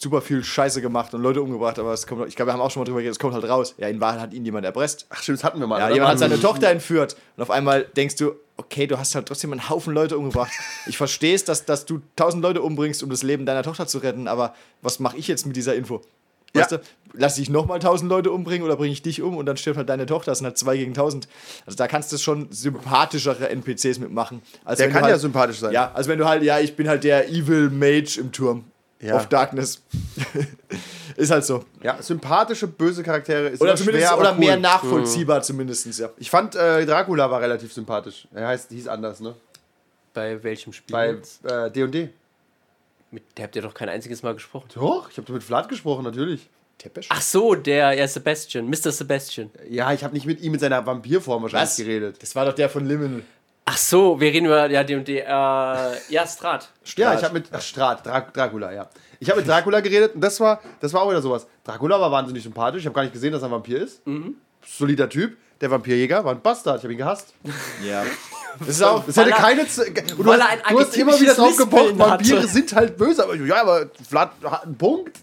super viel Scheiße gemacht und Leute umgebracht, aber es kommt, ich glaube, wir haben auch schon mal drüber geredet, es kommt halt raus. Ja, in Wahrheit hat ihn jemand erpresst. Ach stimmt, das hatten wir mal. Ja, jemand hat seine Mhm. Tochter entführt und auf einmal denkst du, okay, du hast halt trotzdem einen Haufen Leute umgebracht. Ich verstehe es, dass, dass du tausend Leute umbringst, um das Leben deiner Tochter zu retten, aber was mache ich jetzt mit dieser Info? Weißt Ja. du, lass ich nochmal tausend Leute umbringen oder bringe ich dich um und dann stirbt halt deine Tochter. Das sind halt zwei gegen tausend. Also da kannst du schon sympathischere NPCs mitmachen. Als Der kann ja halt, sympathisch sein. Ja, also wenn du halt, ja, ich bin halt der Evil Mage im Turm. Ja. Of Darkness. <laughs> ist halt so. Ja, sympathische, böse Charaktere ist Oder zumindest schwer, oder aber mehr cool. nachvollziehbar zumindest, ja. Ich fand, äh, Dracula war relativ sympathisch. Er heißt, hieß anders, ne? Bei welchem Spiel? Bei jetzt? äh, D&D. Mit, der habt ihr doch kein einziges Mal gesprochen. Doch, ich habe mit Vlad gesprochen, natürlich. Tepesch? Ach so, der, ja, Sebastian, Mr. Sebastian. Ja, ich habe nicht mit ihm in seiner Vampirform wahrscheinlich Was? geredet. Das war doch der von Liminal. Ach so, wir reden über, ja, die und die, äh, ja, Strat. Ja, ich habe mit ach, Strat, Dra Dracula, ja. Ich habe mit Dracula geredet und das war, das war auch wieder sowas. Dracula war wahnsinnig sympathisch. Ich habe gar nicht gesehen, dass er ein Vampir ist. Solider Typ. Der Vampirjäger war ein Bastard. Ich habe ihn gehasst. Ja. <laughs> Das ist auch. Das hätte er- keine. Du weil hast, ein du hast immer wieder drauf gepocht. Vampire sind halt böse. Aber ja, aber Vlad hat einen Punkt.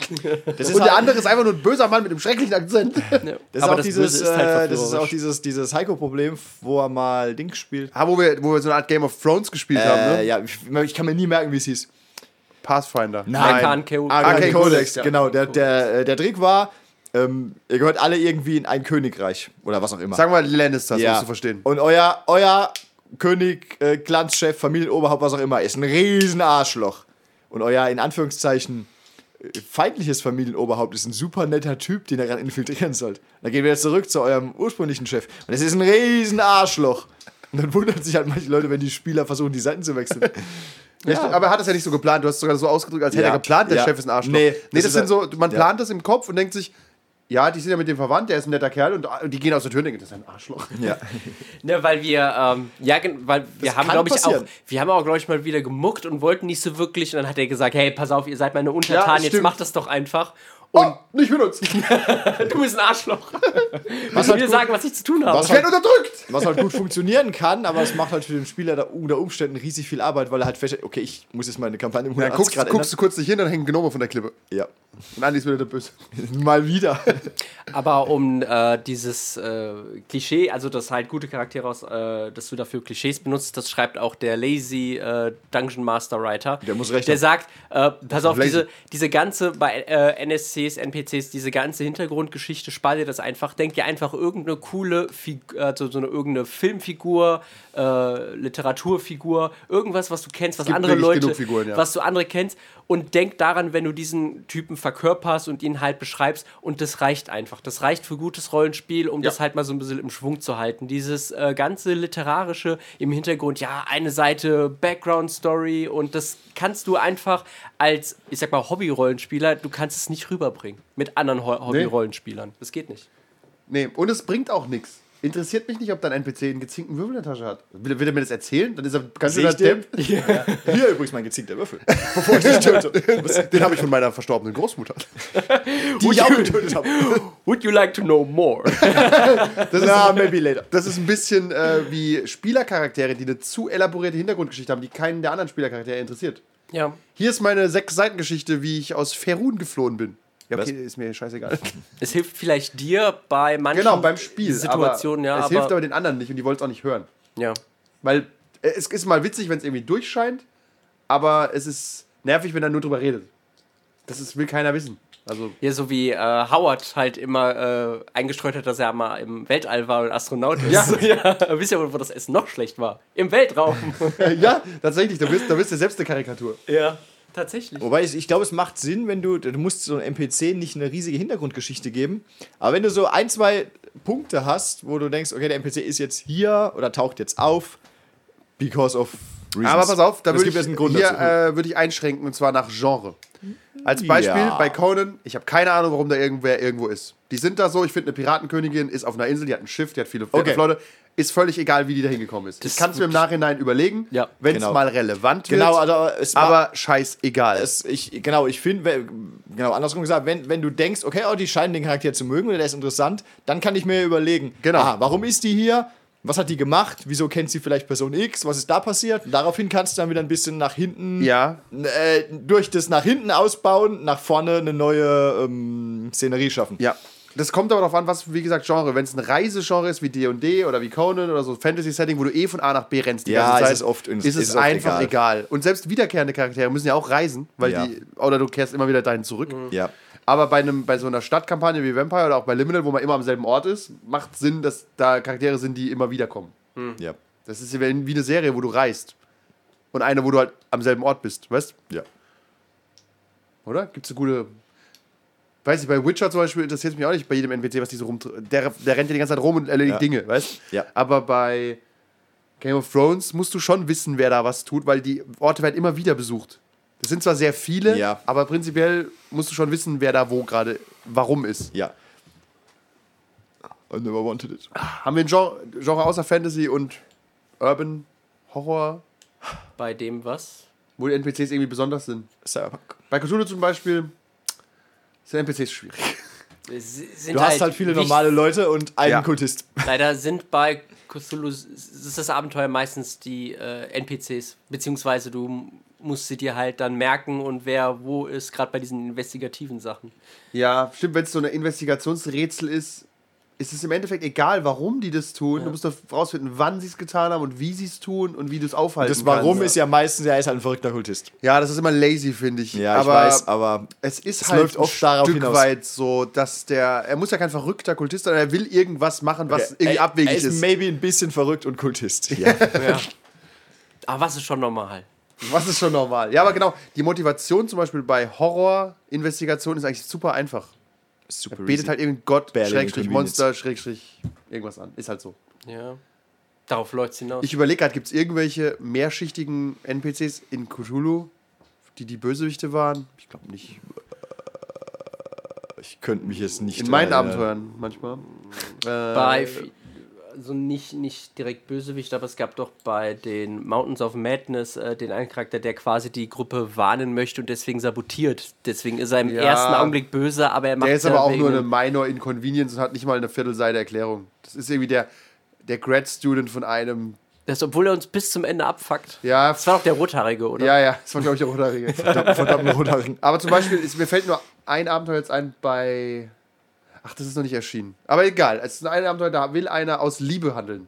Das ist Und der halt- andere ist einfach nur ein böser Mann mit einem schrecklichen Akzent. Ja. Das ist, Aber auch das dieses, ist halt äh, das ist auch dieses, dieses Heiko-Problem, wo er mal Dings spielt. Ah, wo wir, wo wir so eine Art Game of Thrones gespielt haben, Äh, ne? ja, ich, ich kann mir nie merken, wie es hieß. Pathfinder. Arkan Codex. Arcane Arcane Codex, ja. genau. Der, der, äh, der Trick war, ähm, ihr gehört alle irgendwie in ein Königreich oder was auch immer. Sagen wir Lannisters, ja. musst du verstehen. Und euer, euer König, äh, Glanzchef, Familienoberhaupt, was auch immer, ist ein riesen Arschloch. Und euer, in Anführungszeichen, äh, feindliches Familienoberhaupt ist ein super netter Typ, den ihr gerade infiltrieren sollt. Dann gehen wir jetzt zurück zu eurem ursprünglichen Chef. Und es ist ein riesen Arschloch. Und dann wundern sich halt manche Leute, wenn die Spieler versuchen, die Seiten zu wechseln. <laughs> Ja. aber er hat das ja nicht so geplant. Du hast es sogar so ausgedrückt, als hätte Ja. er geplant, der Ja. Chef ist ein Arschloch. Nee, Nee, das das, sind so, man ja. plant das im Kopf und denkt sich, ja, die sind ja mit dem verwandt, der ist ein netter Kerl und die gehen aus der Tür und denken, das ist ein Arschloch. ja. <laughs> Ne, weil wir, ähm, ja, weil wir Das haben, glaube ich, auch, passieren. wir haben auch, glaube ich, mal wieder gemuckt und wollten nicht so wirklich. Und dann hat er gesagt, hey, pass auf, ihr seid meine Untertanen, jetzt stimmt. macht das doch einfach. Und Und oh, nicht mit uns. <laughs> du bist ein Arschloch. <laughs> Was halt mir gut- sagen, was ich zu tun habe. Was Ich werde unterdrückt. Was halt gut funktionieren kann, aber es macht halt für den Spieler da unter Umständen riesig viel Arbeit, weil er halt feststellt, okay, ich muss jetzt meine Kampagne um Ja, 180 guckst, Grad guckst du kurz nicht hin, dann hängen Gnome von der Klippe. ändern. Und Andi ist wieder der Böse. Ja, <laughs> mal wieder. Aber um äh, dieses äh, Klischee, also dass halt gute Charaktere aus, äh, dass du dafür Klischees benutzt, das schreibt auch der Lazy äh, Dungeon Master Writer. Der muss recht Der haben. sagt, äh, pass auf, Lazy. diese, diese ganze, bei äh, NSCs, NPCs, diese ganze Hintergrundgeschichte, spar dir das einfach, denk dir einfach irgendeine coole, Fig also so eine irgendeine Filmfigur, äh, Literaturfigur, irgendwas, was du kennst, was Gibt andere Leute, Figuren, ja. was du andere kennst und denk daran, wenn du diesen Typen verkörperst und ihn halt beschreibst und das reicht einfach. Das reicht für gutes Rollenspiel, um das halt mal so ein bisschen im Schwung zu halten. Dieses äh, ganze literarische im Hintergrund, ja, eine Seite Background Story und das kannst du einfach als, ich sag mal, Hobby-Rollenspieler, du kannst es nicht rüberbringen mit anderen Ho Hobby-Rollenspielern. Das geht nicht. Nee, und es bringt auch nichts. Interessiert mich nicht, ob dein NPC einen gezinkten Würfel in der Tasche hat. Will, will er mir das erzählen? Dann ist er ganz schön? Depp. Hier übrigens mein gezinkter Würfel. Bevor ich dich töte. Den habe ich von meiner verstorbenen Großmutter. Die ich auch getötet habe. Would you like to know more? Das Na, ist, maybe later. das ist ein bisschen äh, wie Spielercharaktere, die eine zu elaborierte Hintergrundgeschichte haben, die keinen der anderen Spielercharaktere interessiert. ja. Hier ist meine sechs Seitengeschichte, wie ich aus Ferun geflohen bin. Ja, okay, Was? ist mir scheißegal. <laughs> Es hilft vielleicht dir bei manchen genau, beim Spiel. Situationen, aber ja. Es hilft aber den anderen nicht und die wollen es auch nicht hören. ja. Weil äh, es ist mal witzig, wenn es irgendwie durchscheint, aber es ist nervig, wenn er nur drüber redet. Das ist, will keiner wissen. Also, Ja, so wie äh, Howard halt immer äh, eingestreut hat, dass er mal im Weltall war und Astronaut ist. Ja. <laughs> ja. <laughs> Wisst ihr, wo das Essen noch schlecht war? Im Weltraum. ja, tatsächlich, da bist, da bist du selbst eine Karikatur. ja. Tatsächlich. Wobei ich, ich glaube, es macht Sinn, wenn du, du musst so einem NPC nicht eine riesige Hintergrundgeschichte geben, aber wenn du so ein, zwei Punkte hast, wo du denkst, okay, der NPC ist jetzt hier oder taucht jetzt auf, because of reasons. Aber pass auf, da Es würde gibt ich, jetzt einen Grund hier äh, würde ich einschränken und zwar nach Genre. Als Beispiel Ja. bei Conan, ich habe keine Ahnung, warum da irgendwer irgendwo ist. Die sind da so, ich finde, eine Piratenkönigin ist auf einer Insel, die hat ein Schiff, die hat viele Okay. Leute. Ist völlig egal, wie die da hingekommen ist. Das ich kann es mir im Nachhinein überlegen, Ja, wenn es genau. mal relevant Genau, wird. also es aber scheißegal. es, ich, genau, ich finde, genau, andersrum gesagt, wenn, wenn du denkst, okay, oh, die scheinen den Charakter zu mögen oder der ist interessant, dann kann ich mir überlegen, Genau. aha, warum ist die hier? Was hat die gemacht? Wieso kennt sie vielleicht Person X? Was ist da passiert? Und daraufhin kannst du dann wieder ein bisschen nach hinten, ja, äh, durch das nach hinten ausbauen, nach vorne eine neue ähm, Szenerie schaffen. Ja. Das kommt aber darauf an, was, wie gesagt, Genre. Wenn es ein Reisegenre ist wie D&D oder wie Conan oder so Fantasy-Setting, wo du eh von A nach B rennst die Ja, ganze ist Zeit, es oft- ist, ist es oft einfach egal. egal. Und selbst wiederkehrende Charaktere müssen ja auch reisen, weil Ja. die, oder du kehrst immer wieder dahin zurück. Ja. Aber bei, einem, bei so einer Stadtkampagne wie Vampire oder auch bei Liminal, wo man immer am selben Ort ist, macht Sinn, dass da Charaktere sind, die immer wieder kommen. Ja. Das ist wie wie eine Serie, wo du reist. Und eine, wo du halt am selben Ort bist, weißt Ja. Oder? Gibt es eine gute. Weiß ich, bei Witcher zum Beispiel interessiert es mich auch nicht bei jedem NPC, was die so rum. Der, der rennt ja die ganze Zeit rum und erledigt Ja. Dinge, weißt Ja. Aber bei Game of Thrones musst du schon wissen, wer da was tut, weil die Orte werden immer wieder besucht. Das sind zwar sehr viele, Ja. aber prinzipiell musst du schon wissen, wer da wo gerade, warum ist. Ja. I never wanted it. Haben wir ein Genre, Genre außer Fantasy und Urban Horror, Bei dem was? wo die NPCs irgendwie besonders sind? Cyberpunk. Bei Cthulhu zum Beispiel sind NPCs schwierig. Sind Du hast halt viele wichtig- normale Leute und einen Ja. Kultist. Leider sind bei Cthulhu s- ist das Abenteuer meistens die äh, NPCs, beziehungsweise du musst sie dir halt dann merken und wer wo ist, gerade bei diesen investigativen Sachen. Ja, stimmt, wenn es so eine Investigationsrätsel ist, ist es im Endeffekt egal, warum die das tun. Du musst doch rausfinden, wann sie es getan haben und wie sie es tun und wie du es aufhalten Das Warum kannst. ist ja meistens, er ist halt ein verrückter Kultist. Ja, das ist immer lazy, finde ich. Ja, aber ich weiß, aber es ist es halt läuft oft ein Stück hinaus. weit so, dass der, er muss ja kein verrückter Kultist sein, er will irgendwas machen, was irgendwie er, abwegig er ist, ist. maybe ein bisschen verrückt und Kultist. Ja. <laughs> Ja. Aber was ist schon normal? Was ist schon normal. Ja, aber genau, die Motivation zum Beispiel bei Horror-Investigationen ist eigentlich super einfach. Super Betet easy. halt irgendein Gott, Schrägstrich. Monster, Schrägstrich irgendwas an. Ist halt so. Ja. Darauf läuft es hinaus. Ich überlege gerade, gibt es irgendwelche mehrschichtigen NPCs in Cthulhu, die die Bösewichte waren? Ich glaube nicht. Ich könnte mich jetzt nicht. In meinen äh, Abenteuern manchmal. Äh, bei, also nicht, nicht direkt Bösewicht, aber es gab doch bei den Mountains of Madness äh, den einen Charakter, der quasi die Gruppe warnen möchte und deswegen sabotiert. Deswegen ist er im Ja. ersten Augenblick böse, aber er macht Der ist aber auch nur eine Minor Inconvenience und hat nicht mal eine Viertelseite Erklärung. Das ist irgendwie der, der Grad Student von einem. Das, obwohl er uns bis zum Ende abfuckt. Ja, Das war doch der Rothaarige, oder? ja, ja, das war, glaube ich, der Rothaarige. Verdammt noch runterrücken. Aber zum Beispiel, ist, mir fällt nur ein Abenteuer jetzt ein bei. Ach, das ist noch nicht erschienen. Aber egal, es ist ein Abenteuer, da will einer aus Liebe handeln.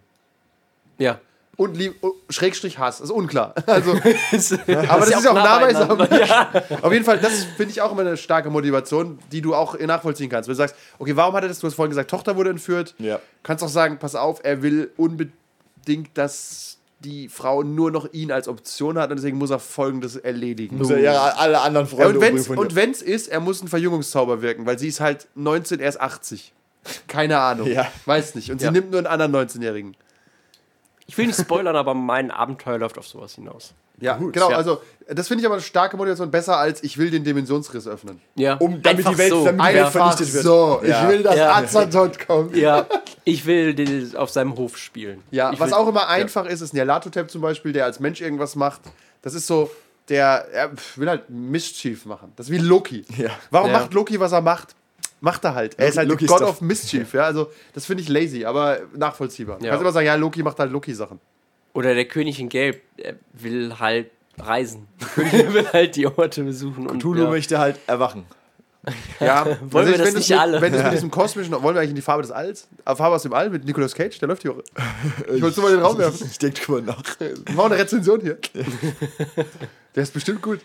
Ja. Und Liebe, oh, Schrägstrich Hass, ist unklar. <laughs> Also, aber das ist ja ja auch nachweisbar. beieinander. Auf jeden Fall, das finde ich auch immer eine starke Motivation, die du auch nachvollziehen kannst. Wenn du sagst, okay, warum hat er das? Du hast vorhin gesagt, Tochter wurde entführt. Ja. Kannst auch sagen, pass auf, er will unbedingt, dass die Frau nur noch ihn als Option hat und deswegen muss er Folgendes erledigen. Muss er ja alle anderen Ja, Freunde und wenn's, umbringen von und dir. wenn's ist, er muss einen Verjüngungszauber wirken, weil sie ist halt 19, er ist 80. Keine Ahnung. Ja. Weiß nicht. Und sie Ja. nimmt nur einen anderen 19-Jährigen. Ich will nicht spoilern, aber mein Abenteuer läuft auf sowas hinaus. Ja, Gut, genau. ja. Also, das finde ich aber eine starke Motivation. Besser als ich will den Dimensionsriss öffnen. Ja. Um, damit Einfach die Welt, so. damit die Welt vernichtet wird. so. Ja. Ich will, dass Ja. Azatot kommt. ja, ich will den auf seinem Hof spielen. Ja, ich was will, auch immer einfach ist, ist ein Yalatotep zum Beispiel, der als Mensch irgendwas macht. Das ist so, der er will halt Mischief machen. Das ist wie Loki. Ja. Warum Ja. macht Loki, was er macht? Macht er halt. Er ist halt Loki God Stuff. of Mischief. Ja, also das finde ich lazy, aber nachvollziehbar. Du Ja. kannst immer sagen, ja, Loki macht halt Loki-Sachen. Oder der König in Gelb, der will halt reisen. Der <laughs> will halt die Orte besuchen. Und, Tulu ja. möchte halt erwachen. Ja, <laughs> Wollen wir das wenn nicht mit, alle? Wenn es mit <laughs> diesem kosmischen, wollen wir eigentlich in die Farbe des Alls? Äh, Farbe aus dem All mit Nicolas Cage, der läuft hier. Ich wollte mal den Raum werfen. Ich denke drüber nach. Wir machen eine Rezension hier. Der ist bestimmt gut.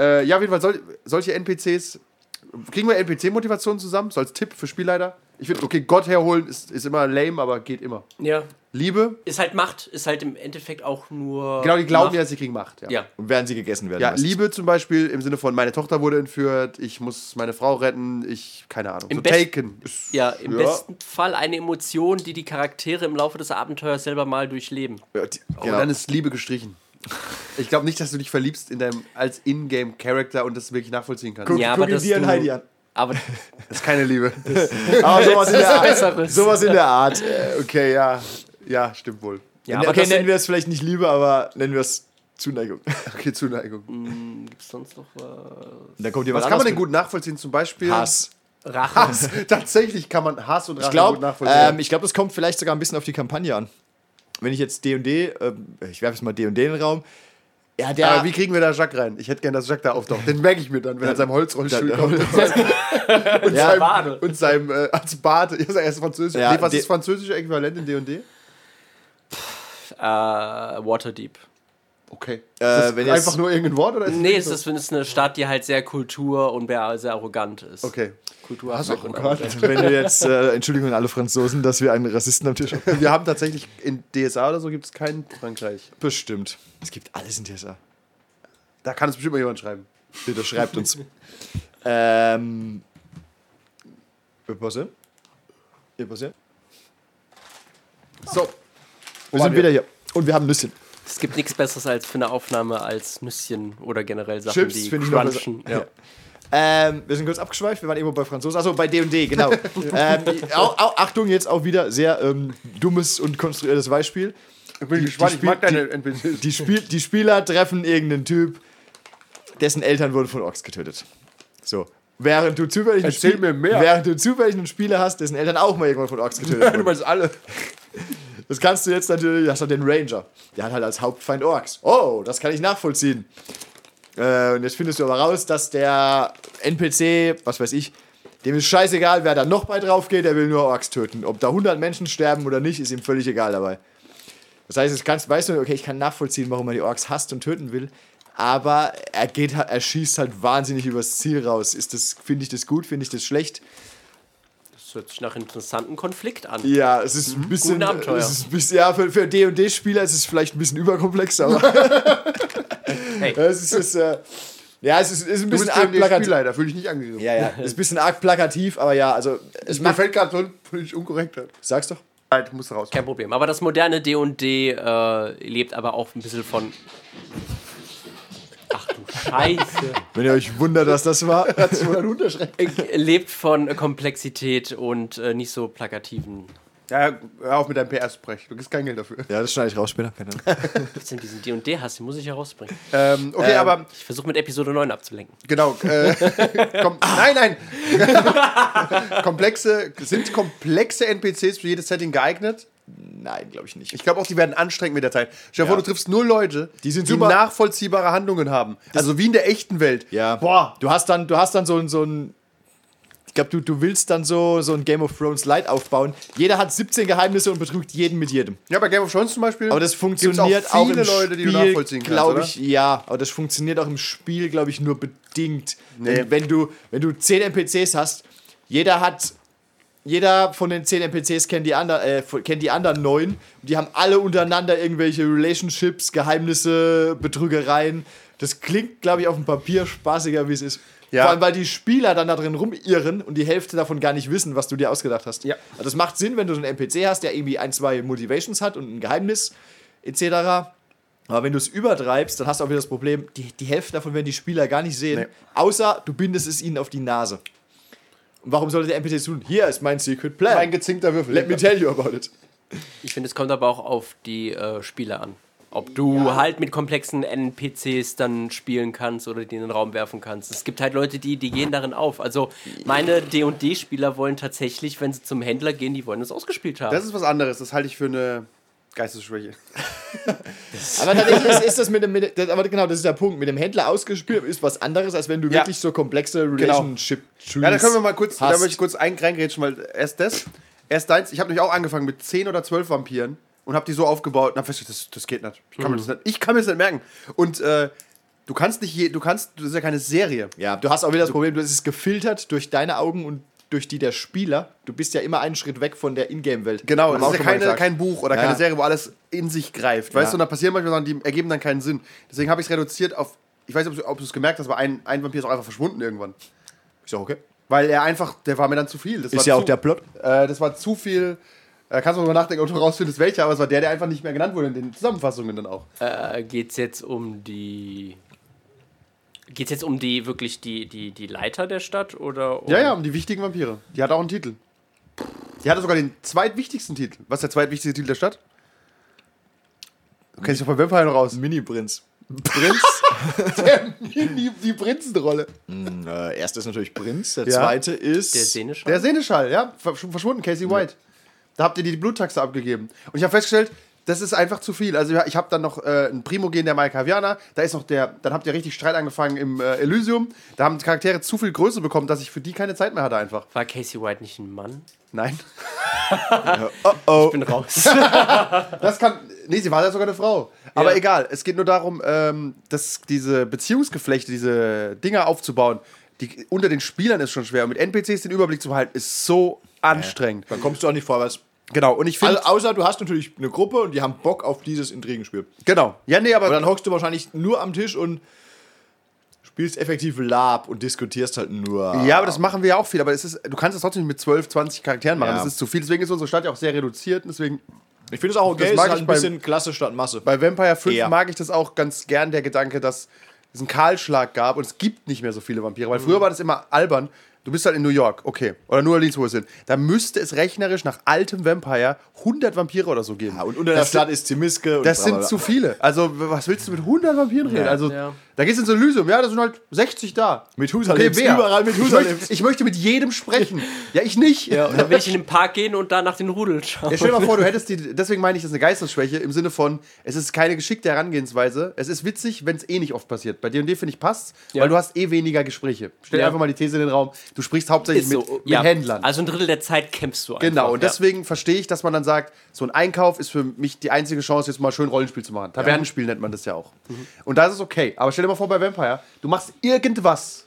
Äh, ja, auf jeden Fall soll, solche NPCs. Kriegen wir NPC-Motivationen zusammen? So als Tipp für Spielleiter? Ich finde, okay, Gott herholen ist, ist immer lame, aber geht immer. Ja. Liebe, Ist halt Macht, ist halt im Endeffekt auch nur. genau, die glauben Macht. ja, sie kriegen Macht. Ja. Ja. Und werden sie gegessen werden. Ja, meistens. Liebe zum Beispiel im Sinne von, meine Tochter wurde entführt, ich muss meine Frau retten, ich, keine Ahnung. Im so Taken. Ja, im Ja. besten Fall eine Emotion, die die Charaktere im Laufe des Abenteuers selber mal durchleben. Ja, die- Und genau. dann ist Liebe gestrichen. Ich glaube nicht, dass du dich verliebst in deinem als Ingame-Character und das wirklich nachvollziehen kannst. Guck, Ja, guck aber dir das an du- Heidi an. Aber <laughs> Das ist keine Liebe. <laughs> Aber sowas in der Art. Besseres. Sowas in der Art. Okay, ja. Ja, stimmt wohl. ja, okay, aber das nennen wir es vielleicht nicht Liebe, aber nennen wir es Zuneigung. <laughs> Okay, Zuneigung. gibt's sonst noch was? Dann kommt Was kann man denn gut nachvollziehen? Zum Beispiel Hass. Rache. Hass. Tatsächlich kann man Hass und Rache Ich glaube, gut nachvollziehen. ähm, ich glaub, das kommt vielleicht sogar ein bisschen auf die Kampagne an. Wenn ich jetzt D&D, ähm, ich werfe jetzt mal D&D in den Raum. Ja, der... Aber wie kriegen wir da Jacques rein? Ich hätte gerne, dass Jacques da auftaucht. Den merke ich mir dann, wenn er in seinem Holzrollstuhl Ja, kommt. <laughs> Und <laughs> Ja, seinem, Bade. und seinem äh, als Bart. Ich sag, er ist französisch. Ja, nee, was ist das französische Äquivalent in D&D? äh, Waterdeep. Okay. Äh, jetzt- einfach nur irgendein Wort? Oder ist Nee, es ist, es ist eine Stadt, die halt sehr kultur- und sehr arrogant ist. Okay. Kultur Hast du auch wenn du jetzt, äh, Entschuldigung an alle Franzosen, dass wir einen Rassisten am Tisch haben. Wir haben tatsächlich in DSA oder so gibt es keinen Frankreich. Bestimmt. Es gibt alles in TSA. Da kann es bestimmt mal jemand schreiben. Bitte schreibt uns. <laughs> ähm... Pause. Pause. So. Wir sind wieder hier. Und wir haben Nüsschen. Es gibt nichts Besseres als für eine Aufnahme als Nüsschen oder generell Sachen, Chips die finde ich noch crunchen. Ja. Ähm, wir sind kurz abgeschweift, wir waren irgendwo bei Franzosen. Achso, bei D&D, genau. <laughs> ähm, auch, auch, Achtung, jetzt auch wieder sehr ähm, dummes und konstruiertes Beispiel. Ich bin Die- gespannt, die ich mag Spiel- deine NPCs. Die, Spiel, die Spieler treffen irgendeinen Typ, dessen Eltern wurden von Orks getötet. So. Während du zufällig einen Erzähl Spiel- mir mehr. Während du zufällig einen Spieler hast, dessen Eltern auch mal irgendwann von Orks <laughs> getötet Du wurden. meinst alle. Das kannst du jetzt natürlich, hast du den Ranger. Der hat halt als Hauptfeind Orks. Oh, das kann ich nachvollziehen. Äh, und jetzt findest du aber raus, dass der NPC, was weiß ich, Dem ist scheißegal, wer da noch bei drauf geht, der will nur Orks töten. Ob da 100 Menschen sterben oder nicht, ist ihm völlig egal dabei. Das heißt, es kannst, weißt du, okay, ich kann nachvollziehen, warum er die Orks hasst und töten will, aber er geht, er schießt halt wahnsinnig übers Ziel raus. Ist das, finde ich das gut, finde ich das schlecht? Das hört sich nach einem interessanten Konflikt an. Ja, es ist ein bisschen, Guten Abenteuer. es ist ein bisschen, ja, für, für D&D-Spieler ist es vielleicht ein bisschen überkomplex, aber Hey, <laughs> es ist, es, äh, ja, es ist, ist ein Du bisschen bist arg plakativ. Spielleiter, fühle ich nicht angegriffen. Ja, ja, ist ein bisschen arg plakativ, aber ja, also es Mir fällt gerade so ein völlig unkorrekter. sag's doch. Halt, muss raus. kein Problem. Aber das moderne D&D äh, lebt aber auch ein bisschen von... Ach du Scheiße. Wenn ihr euch wundert, was das war. Äh, lebt von Komplexität und äh, nicht so plakativen... Ja, hör auf mit deinem PR-Sprech. Du kriegst kein Geld dafür. Ja, das schneide ich raus später. Keine Ahnung. <laughs> Diesen D&D-Hass? Den muss ich herausbringen. Ähm, okay, Ähm, aber Ich versuche mit Episode 9 abzulenken. genau. Äh, <laughs> kom nein, nein. <laughs> komplexe, sind komplexe NPCs für jedes Setting geeignet? Nein, glaube ich nicht. Ich glaube auch, die werden anstrengend mit der Zeit. Stell dir vor, Ja. du triffst nur Leute, Die sind die super- nachvollziehbare Handlungen haben. Also wie in der echten Welt. Ja. Boah. Du hast dann, du hast dann so ein, so ein ich glaube, du, du willst dann so, so ein Game of Thrones Light aufbauen. Jeder hat 17 Geheimnisse und betrügt jeden mit jedem. Ja, bei Game of Thrones zum Beispiel. Aber das funktioniert auch, viele im Leute, die du Spiel, nachvollziehen kannst, glaube oder? ich, ja. Aber das funktioniert auch im Spiel, glaube ich, nur bedingt. Nee. Wenn, wenn, du, wenn du 10 NPCs hast, jeder hat, jeder von den 10 NPCs kennt die, ander, äh, kennt die anderen 9. Und die haben alle untereinander irgendwelche Relationships, Geheimnisse, Betrügereien. Das klingt, glaube ich, auf dem Papier spaßiger, wie es ist. Ja. Vor allem, weil die Spieler dann da drin rumirren und die Hälfte davon gar nicht wissen, was du dir ausgedacht hast. Ja. Also das macht Sinn, wenn du so einen NPC hast, der irgendwie ein, zwei Motivations hat und ein Geheimnis etc. Aber wenn du es übertreibst, dann hast du auch wieder das Problem, die, die Hälfte davon werden die Spieler gar nicht sehen. Nee. Außer du bindest es ihnen auf die Nase. Und warum sollte der NPC tun? Hier ist mein Secret Plan. Ein gezinkter Würfel. Let me tell you about it. Ich finde, es kommt aber auch auf die äh, Spieler an. Ob du halt mit komplexen NPCs dann spielen kannst oder die in den Raum werfen kannst. Es gibt halt Leute, die, die gehen darin auf. Also meine D&D-Spieler wollen tatsächlich, wenn sie zum Händler gehen, die wollen es ausgespielt haben. Das ist was anderes. Das halte ich für eine Geistesschwäche. <laughs> Aber tatsächlich ist, ist das mit dem, mit, aber genau, das ist der Punkt. Mit dem Händler ausgespielt ist was anderes, als wenn du Ja. wirklich so komplexe Relationship Trees Ja, da können wir mal kurz, da hast. möchte ich kurz ein, reingrätschen, weil erst das, erst deins, ich habe nämlich auch angefangen mit 10 oder 12 Vampiren und habe die so aufgebaut und habe festgestellt, das, das geht nicht. Ich kann, mir das nicht. ich kann mir das nicht merken. Und äh, du kannst nicht, je, du kannst, das ist ja keine Serie. Ja, du hast auch wieder das Problem, du es ist gefiltert durch deine Augen und durch die der Spieler. Du bist ja immer einen Schritt weg von der Ingame-Welt. Genau, das ist ja keine, kein Buch oder Ja. keine Serie, wo alles in sich greift. Weißt Ja. du, und da passieren manchmal Sachen, die ergeben dann keinen Sinn. Deswegen habe ich es reduziert auf, ich weiß nicht, ob du- es gemerkt hast, aber ein, ein Vampir ist auch einfach verschwunden irgendwann. Ist ja okay. Weil er einfach, der war mir dann zu viel. Das Ist war ja zu, auch der Plot. Äh, das war zu viel. Äh, kannst du mal nachdenken, ob du rausfindest, welcher, aber es war der, der einfach nicht mehr genannt wurde in den Zusammenfassungen dann auch. Äh, geht's jetzt um die. Geht's jetzt um die wirklich die, die, die Leiter der Stadt oder um Ja, ja, um die wichtigen Vampire. Die hat auch einen Titel. Die hatte sogar den zweitwichtigsten Titel. Was ist der zweitwichtigste Titel der Stadt? Du kennst dich doch von Vampire noch aus. Mini-Prinz. Prinz. <laughs> der, die, die Prinzenrolle. Äh, erster ist natürlich Prinz, der Ja. zweite ist. der Seneschall? Der Seneschall, ja. Versch- Verschwunden, Casey White. Da habt ihr die Bluttaxe abgegeben. Und ich habe festgestellt, das ist einfach zu viel. Also ich habe dann noch äh, einen Primogen, der Malkavianer. Da ist noch der, dann habt ihr richtig Streit angefangen im äh, Elysium. Da haben die Charaktere zu viel Größe bekommen, dass ich für die keine Zeit mehr hatte einfach. War Casey White nicht ein Mann? Nein. <laughs> Ich bin raus. <laughs> Das kann. Nee, sie war ja sogar eine Frau. Aber Ja. egal. Es geht nur darum, ähm, dass diese Beziehungsgeflechte, diese Dinger aufzubauen, die, unter den Spielern ist schon schwer. Und mit NPCs den Überblick zu behalten, ist so anstrengend. Dann kommst du auch nicht vorwärts. Genau. Und ich finde. Also, außer du hast natürlich eine Gruppe und die haben Bock auf dieses Intrigenspiel. genau. Ja, nee, aber. Aber dann hockst du wahrscheinlich nur am Tisch und spielst effektiv Lab und diskutierst halt nur. Ja, aber das machen wir ja auch viel. Aber es ist, du kannst es trotzdem mit 12, 20 Charakteren machen. Ja. Das ist zu viel. Deswegen ist unsere Stadt ja auch sehr reduziert. Und deswegen Ich finde es auch okay, Das es mag ist halt ein bisschen Klasse statt Masse. bei Vampire 5 Eher. mag ich das auch ganz gern, der Gedanke, dass es einen Kahlschlag gab und es gibt nicht mehr so viele Vampire. Weil Mhm. früher war das immer albern. Du bist halt in New York, okay. Oder New Orleans, wo wir sind. Da müsste es rechnerisch nach altem Vampire 100 Vampire oder so geben. Ja, und unter der das Stadt ist Zimiske. und Das sind zu viele. Also, was willst du mit 100 Vampiren reden? Ja. Also, Ja. Da gehst du ins Elysium, ja, da sind halt 60 da. Methusalem, Okay, wer? überall Ich Methusalem. möchte, ich möchte mit jedem sprechen. Ja, ich nicht. Ja, und dann will ich in den Park gehen und da nach den Rudeln schauen. Ja, stell dir mal vor, du hättest die, deswegen meine ich, das ist eine Geistesschwäche im Sinne von, es ist keine geschickte Herangehensweise. Es ist witzig, wenn es eh nicht oft passiert. Bei D&D finde ich passt, Ja. weil du hast eh weniger Gespräche. Stell dir Ja. einfach mal die These in den Raum. Du sprichst hauptsächlich mit, so, mit ja. Händlern. Also ein Drittel der Zeit kämpfst du einfach. Genau, und ja. deswegen verstehe ich, dass man dann sagt, so ein Einkauf ist für mich die einzige Chance, jetzt mal schön Rollenspiel zu machen. Tavernenspiel nennt man das ja auch. Und da ist es okay. Aber stell dir mal vor, bei Vampire, du machst irgendwas.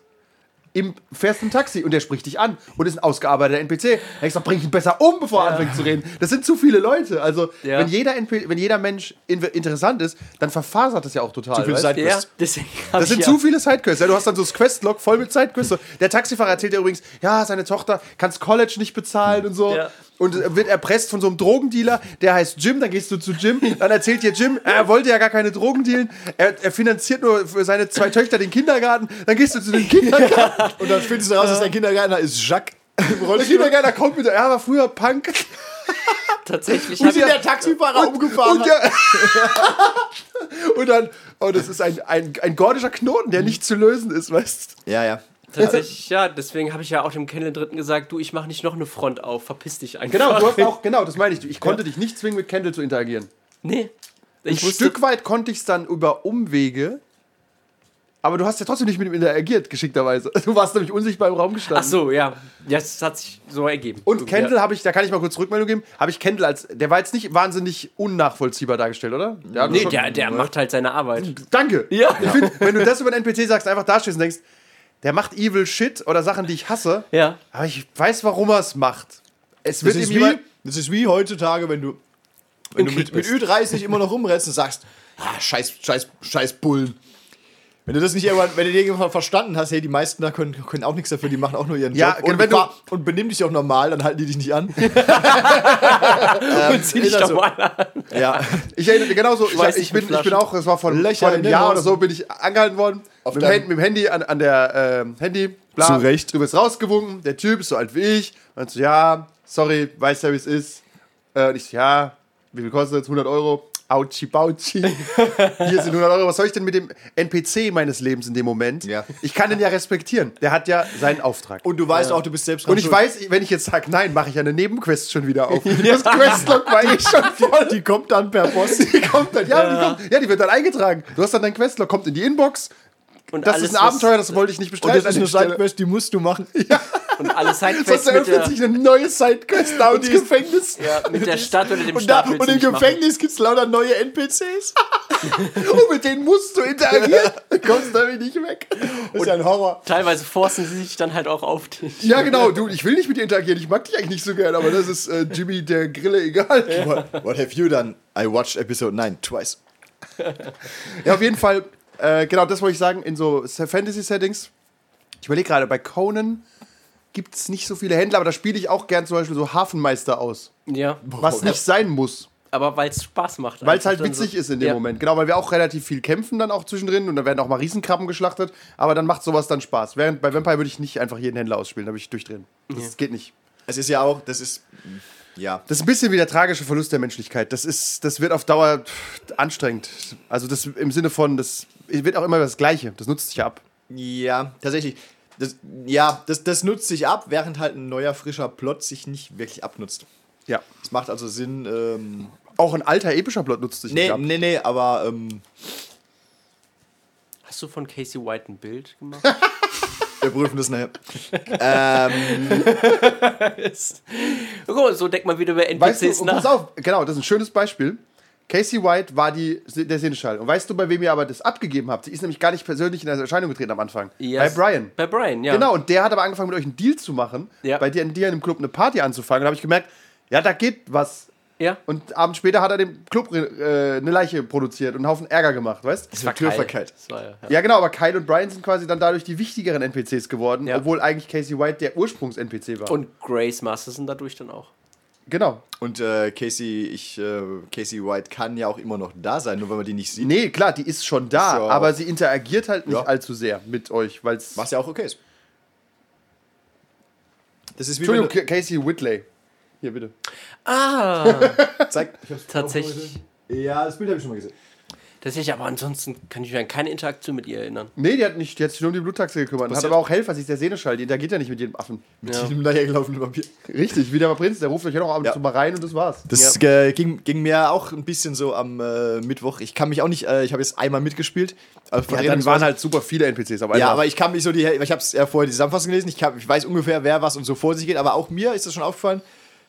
Im, fährst ein Taxi und der spricht dich an und ist ein ausgearbeiteter NPC. Da ich sag, bring ihn besser um, bevor er anfängt zu reden. Das sind zu viele Leute. Also, Ja. wenn, jeder NP, wenn jeder Mensch in, interessant ist, dann verfasert das ja auch total. Zu viel weißt? Zeit- Ja, Das ich sind ja. zu viele Sidequests. Ja, du hast dann so das Questlog voll mit Sidequests. Der Taxifahrer erzählt dir übrigens, ja, seine Tochter kann das College nicht bezahlen und so. Und äh, wird erpresst von so einem Drogendealer, der heißt Jim, dann gehst du zu Jim, dann erzählt dir Jim, er wollte ja gar keine Drogen dealen, er, er finanziert nur für seine zwei Töchter den Kindergarten, dann gehst du zu dem Kindergarten, <laughs> Und dann findest du raus, dass der Kindergärtner ist Jacques im der. Kindergärtner kommt mit, er war früher Punk. Tatsächlich <laughs> Und der Taxifahrer umgefahren Und, hat. ja, <laughs> und dann, oh, das ist ein, ein, ein gordischer Knoten, der nicht zu lösen ist, weißt du. Ja, ja. Tatsächlich, ja, deswegen habe ich ja auch dem Kendall Dritten gesagt, du, ich mache nicht noch eine Front auf, verpiss dich einfach. Genau, du hast auch, <laughs> genau, das meine ich. Ich konnte dich nicht zwingen, mit Kendall zu interagieren. Nee. Ein Stück weit konnte ich es dann über Umwege, aber du hast ja trotzdem nicht mit ihm interagiert, geschickterweise. Du warst nämlich unsichtbar im Raum gestanden. Ach so, ja. Ja, es hat sich so ergeben. Und Kendall Ja. habe ich, da kann ich mal kurz Rückmeldung geben, habe ich Kendall als, der war jetzt nicht wahnsinnig unnachvollziehbar dargestellt, oder? Der Nee, schon- der, der macht halt seine Arbeit. Danke. Ja. Ich find, wenn du das über einen NPC sagst, einfach dastehst und denkst, der macht evil shit oder Sachen, die ich hasse, Ja. aber ich weiß, warum er es macht. Es Das wird ist, ihm wie, das ist wie heutzutage, wenn du, wenn du mit, mit Krieg Ü30 immer noch rumrennst und sagst, ah, scheiß, scheiß, scheiß Bullen. Wenn du das nicht irgendwann, wenn du dir irgendwann verstanden hast, hey, die meisten da können, können auch nichts dafür, die machen auch nur ihren Ja, Job und, wenn du- fahr- und benimm dich auch normal, dann halten die dich nicht an. <laughs> <laughs> Und zieh dich ist doch so. mal an. ja. Ich erinnere genauso, ich, ich, dich bin, ich bin auch, das war von, Löcher vor einem Jahr oder so, bin ich angehalten worden. Mit dem, Hand, mit dem Handy an, an der ähm, Handy, bla. Zu Recht. Du bist rausgewunken, der Typ ist so alt wie ich. Und so, ja, sorry, weißt ja, wie es ist. Äh, und ich so, ja, wie viel kostet es? 100 Euro. Autschi, Bautschi. <laughs> Hier sind 100 Euro. Was soll ich denn mit dem NPC meines Lebens in dem Moment? Ja. Ich kann den ja respektieren. Der hat ja seinen Auftrag. Und du weißt auch, du bist selbst Und ich weiß, wenn ich jetzt sage, nein, mache ich eine Nebenquest schon wieder auf. <laughs> Das Questlog war eh schon voll. die kommt dann per Post. <laughs> Die kommt dann, ja, Die, kommt, ja, die wird dann eingetragen. Du hast dann dein Questlog, kommt in die Inbox. Und Das alles, ist ein Abenteuer, das wollte ich nicht Und bestreiten. das ist eine Sidequest, die musst du machen. <laughs> Was, und alle Sidequests mit eröffnet sich eine neue Sidequest da und ins ist- Gefängnis. ja, mit der <laughs> Stadt oder dem Und, da, Staat und im. Gefängnis gibt es lauter neue NPCs. <laughs> Und mit denen musst du interagieren. Du kommst damit nicht weg. Das ist ja ein Horror. Teilweise forcen sie sich dann halt auch auf dich. Ja, genau. Du, ich will nicht mit dir interagieren. Ich mag dich eigentlich nicht so gern, aber das ist äh, Jimmy der Grille egal. What, what have you done? I watched episode 9 twice. Ja, auf jeden Fall, äh, genau das wollte ich sagen, in so Fantasy-Settings. Ich überlege gerade, bei Conan gibt es nicht so viele Händler, aber da spiele ich auch gern zum Beispiel so Hafenmeister aus. Ja, Was nicht sein muss. aber weil es Spaß macht. Weil es halt witzig so. ist in dem ja. Moment. Genau, weil wir auch relativ viel kämpfen dann auch zwischendrin und da werden auch mal Riesenkrabben geschlachtet. Aber dann macht sowas dann Spaß. Während bei Vampire würde ich nicht einfach jeden Händler ausspielen, da würde ich durchdrehen. Das geht nicht. Es ist ja auch, das ist, ja. Das ist ein bisschen wie der tragische Verlust der Menschlichkeit. Das, ist, das wird auf Dauer anstrengend. Also das im Sinne von, das wird auch immer das Gleiche. Das nutzt sich ja ab. Ja, tatsächlich. Das, ja, das, das nutzt sich ab, während halt ein neuer, frischer Plot sich nicht wirklich abnutzt. Ja. Es macht also Sinn, ähm, Auch ein alter epischer Plot nutzt sich nee, nicht ab. nee, nee, aber ähm, Hast du von Casey White ein Bild gemacht? <laughs> wir prüfen das nachher. ähm, <laughs> Guck mal, so denkt man wieder über NPCs Weißt du, und nach. pass auf, genau, das ist ein schönes Beispiel. Casey White war die, der Seneschall. Und weißt du, bei wem ihr aber das abgegeben habt? Sie ist nämlich gar nicht persönlich in Erscheinung getreten am Anfang. Yes. Bei Brian. Bei Brian, ja. Genau, und der hat aber angefangen, mit euch einen Deal zu machen, Ja. bei dir, dir in dem Club eine Party anzufangen. Und da habe ich gemerkt, ja, da geht was. Ja. Und abends später hat er dem Club äh, eine Leiche produziert und einen Haufen Ärger gemacht, weißt Das war Türverkeit. Das war ja, ja. Ja, genau, aber Kyle und Brian sind quasi dann dadurch die wichtigeren NPCs geworden, Ja. obwohl eigentlich Casey White der Ursprungs-NPC war. Und Grace Masterson dadurch dann auch. Genau. und äh, Casey, ich, äh, Casey White kann ja auch immer noch da sein, nur wenn man die nicht sieht. Nee, klar, die ist schon da, Ist ja aber sie interagiert halt nicht Ja. allzu sehr mit euch, weil es. Was ja auch okay ist. Das ist wie Entschuldigung, Ca- Casey Whitley. Hier, bitte. Ah, du, <laughs> zeig, ich hab's tatsächlich. Ja, das Bild habe ich schon mal gesehen. Tatsächlich, aber ansonsten kann ich mich an keine Interaktion mit ihr erinnern. Nee, die hat, nicht, die hat sich nur um die Bluttaxe gekümmert. Hat ja- aber auch Helfer, sich der Seneschall, der geht ja nicht mit jedem Affen. Mit diesem dahergelaufenen Vampir. Richtig, wie der Prinz, der ruft euch ja noch ab und Ja. zu mal rein und das war's. Das äh, ging, ging mir auch ein bisschen so am äh, Mittwoch. Ich kann mich auch nicht, äh, ich habe jetzt einmal mitgespielt. Ja, dann waren halt super viele NPCs einmal. Ja, aber ich kann mich so die, ich habe es ja vorher die Zusammenfassung gelesen, ich, kann, ich weiß ungefähr, wer was und so vor sich geht, aber auch mir ist das schon aufgefallen,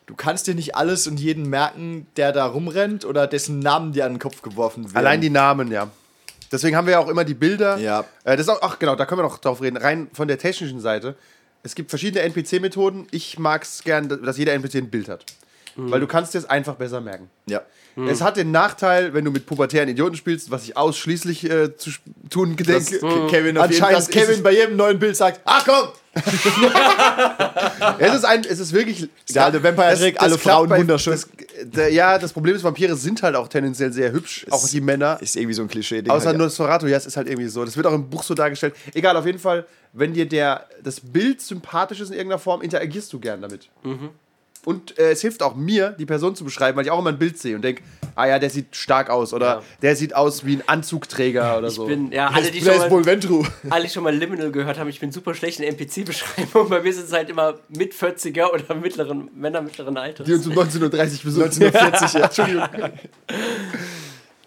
du kannst dir nicht alles und jeden merken, der da rumrennt oder dessen Namen dir an den Kopf geworfen werden. Allein die Namen, ja. Deswegen haben wir ja auch immer die Bilder. Ja. Äh, das ist auch, ach genau, da können wir noch drauf reden. Rein von der technischen Seite. Es gibt verschiedene NPC-Methoden. Ich mag es gern, dass jeder NPC ein Bild hat. Weil du kannst dir es einfach besser merken. Ja. Es hat den Nachteil, wenn du mit pubertären Idioten spielst, was ich ausschließlich äh, zu tun gedenke. Kevin, auf jeden, Anscheinend dass Kevin bei jedem neuen Bild sagt, ach komm, <laughs> Es ist, ein, es ist wirklich. Der alte Vampire-Trick, alle klappt Frauen wunderschön. Das, der, ja, das Problem ist, Vampire sind halt auch tendenziell sehr hübsch, auch die Männer. ist irgendwie so ein Klischee-Ding. Außer halt, ja. Nosferatu, ja, es ist halt irgendwie so. Das wird auch im Buch so dargestellt. Egal, auf jeden Fall, wenn dir der, das Bild sympathisch ist in irgendeiner Form, interagierst du gern damit. Und äh, es hilft auch mir, die Person zu beschreiben, weil ich auch immer ein Bild sehe und denke, ah ja, der sieht stark aus oder Ja. der sieht aus wie ein Anzugträger oder Ich so. bin, ja, alle, die schon mal, <laughs> alle, die schon mal Liminal gehört haben, ich bin super schlecht in NPC-Beschreibungen. Bei mir sind es halt immer mit 40er oder mittleren, Männer mittleren Alters. die uns um 1930 besuchen. 1940, <laughs> ja. Entschuldigung.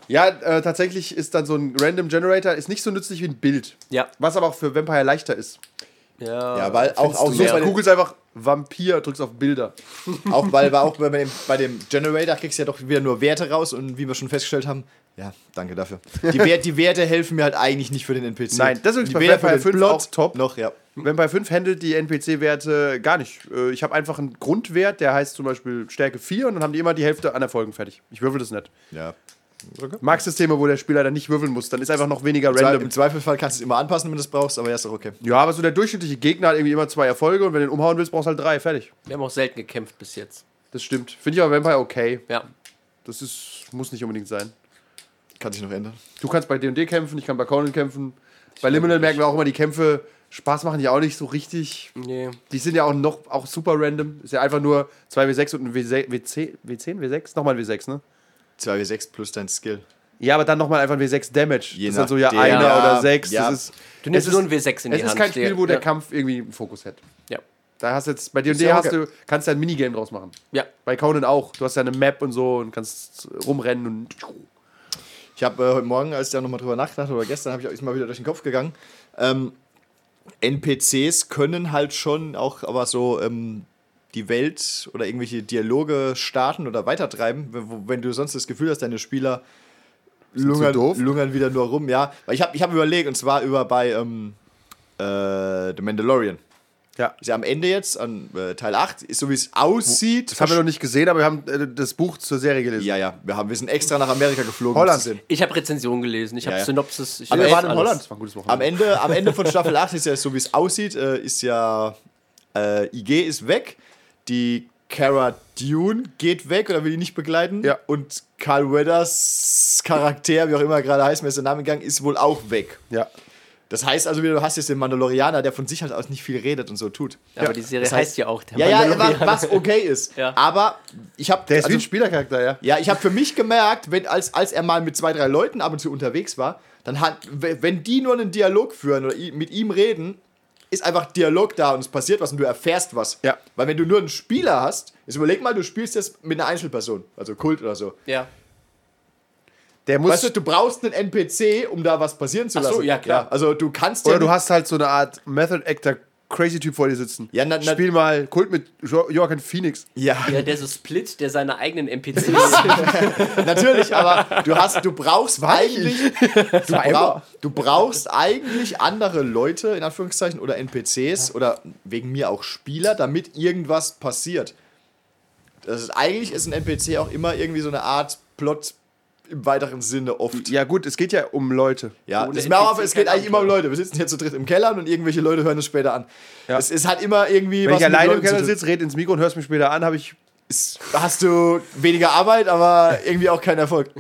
Ja, äh, tatsächlich ist dann so ein Random Generator ist nicht so nützlich wie ein Bild. Ja. Was aber auch für Vampire leichter ist. Ja, Ja, weil auch, auch Du so bei den, googelst einfach Vampir, drückst auf Bilder. <laughs> auch weil, weil auch bei dem, bei dem Generator kriegst du ja doch wieder nur Werte raus und wie wir schon festgestellt haben, ja, danke dafür. Die, Wert, die Werte helfen mir halt eigentlich nicht für den NPC. Nein, das ist die bei Werte Vampire für den 5 Plot auch top. Noch, ja. Vampire 5 handelt die NPC-Werte gar nicht. Äh, Ich habe einfach einen Grundwert, der heißt zum Beispiel Stärke 4 und dann haben die immer die Hälfte an Erfolgen fertig. Ich würfel das nicht. ja. Mag Systeme, wo der Spieler dann nicht würfeln muss, dann ist einfach noch weniger Zwei- random. Im Zweifelsfall kannst du es immer anpassen, wenn du es brauchst, aber ja, ist doch okay. Ja, aber so der durchschnittliche Gegner hat irgendwie immer zwei Erfolge und wenn du ihn umhauen willst, brauchst du halt drei. Fertig. Wir haben auch selten gekämpft bis jetzt. Das stimmt. Finde ich aber Vampire okay. Ja. Das ist, muss nicht unbedingt sein. Kann sich noch ändern. Du kannst bei D&D kämpfen, ich kann bei Conan kämpfen. Bei Liminal merken wir auch immer, die Kämpfe Spaß machen die auch nicht so richtig. Nee. Die sind ja auch noch auch super random. Ist ja einfach nur 2W6 und ein W6, W10, W10, W6? Nochmal ein W6, ne? 2w6 plus dein Skill. Ja, aber dann nochmal einfach ein W6 Damage. Je das ist dann so ja einer Ja, oder sechs. ja. Das ist, Du nimmst nur ein W6 in die Es ist Hand. kein Spiel, wo der ja. Kampf irgendwie einen Fokus hat. Ja. Da hast du jetzt, bei D&D ja hast okay. du, kannst du ein Minigame draus machen. Ja. Bei Conan auch. Du hast ja eine Map und so und kannst rumrennen und Ich habe äh, heute Morgen, als ich da nochmal drüber nachgedacht habe, oder gestern, habe ich auch mal wieder durch den Kopf gegangen. Ähm, NPCs können halt schon auch aber so ähm, die Welt oder irgendwelche Dialoge starten oder weitertreiben, wenn, du sonst das Gefühl hast, deine Spieler lungern, doof? lungern wieder nur rum. Ja, weil ich habe ich hab überlegt, und zwar über bei ähm, äh, The Mandalorian. ja. Ist ja am Ende jetzt, an äh, Teil 8, ist so wie es aussieht. Das haben wir noch nicht gesehen, aber wir haben äh, das Buch zur Serie gelesen. ja, ja, wir, haben, wir sind extra nach Amerika geflogen. Holland. sehen. Ich habe Rezensionen gelesen, ich habe Ja, ja. Synopsis. Ich Aber wir waren in. Holland. Das war ein gutes Wochenende. Am Ende, am Ende von <laughs> Staffel 8 ist ja so, wie es aussieht, äh, ist ja äh, IG ist weg, die Cara Dune geht weg oder will die nicht begleiten Ja. und Carl Weathers Charakter, wie auch immer er gerade heißt, mir ist der Name gegangen, ist wohl auch weg. Ja. Das heißt also wieder, du hast jetzt den Mandalorianer, der von sich halt aus nicht viel redet und so tut. Ja, aber die Serie Das heißt- heißt ja auch der Ja, ja, Mandalorianer. was, was okay ist. Ja. Aber ich habe Der ist wie ein Spielercharakter, ja. ja, ich habe für mich gemerkt, wenn, als, als er mal mit zwei, drei Leuten ab und zu unterwegs war, dann hat, wenn die nur einen Dialog führen oder mit ihm reden, ist einfach Dialog da und es passiert was und du erfährst was. Ja. Weil wenn du nur einen Spieler hast, jetzt überleg mal, du spielst jetzt mit einer Einzelperson, also Kult oder so. Ja. Der muss. Weißt du, du brauchst einen NPC, um da was passieren zu Ach lassen. so, ja, klar. also du kannst oder ja du nicht- hast halt so eine Art Method Actor Crazy Typ vor dir sitzen. Ja, na- na- Spiel mal Kult mit jo Joaquin Phoenix. ja, Ja, der so Split, der seine eigenen NPCs. <laughs> natürlich, aber du hast, du brauchst eigentlich, <laughs> du, war immer. du brauchst eigentlich andere Leute, in Anführungszeichen, oder NPCs oder wegen mir auch Spieler, damit irgendwas passiert. Das ist, eigentlich ist ein NPC auch immer irgendwie so eine Art Plot im weiteren Sinne oft. Ja, gut, es geht ja um Leute. Ja, Ohne das ist auf, es geht eigentlich immer um. Leute. Wir sitzen hier zu dritt im Keller und irgendwelche Leute hören es später an. Ja. Es, es hat immer irgendwie Wenn ich mit alleine im Keller sitze, red ins Mikro und hörst mich später an, habe ich. Ist- hast du weniger Arbeit, aber irgendwie auch keinen Erfolg. <laughs>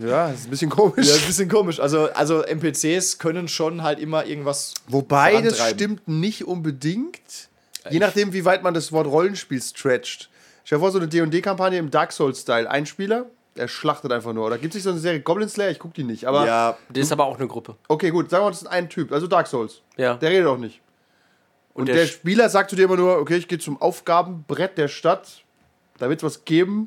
Ja, das ist ein bisschen komisch. Ja, ist ein bisschen komisch. Also, also NPCs können schon halt immer irgendwas. Wobei das stimmt nicht unbedingt. Je nachdem, wie weit man das Wort Rollenspiel stretcht. Stell dir vor, so eine DD-Kampagne im Dark Souls-Style. Ein Spieler, Er schlachtet einfach nur. Oder gibt es nicht so eine Serie Goblin Slayer? Ich guck die nicht. Aber Ja, Das ist aber auch eine Gruppe. okay, gut. Sagen wir, das ist ein Typ. Also Dark Souls. Ja. Der redet auch nicht. Und, der, der Spieler sagt zu dir immer nur, okay, ich gehe zum Aufgabenbrett der Stadt. Da wird es was geben.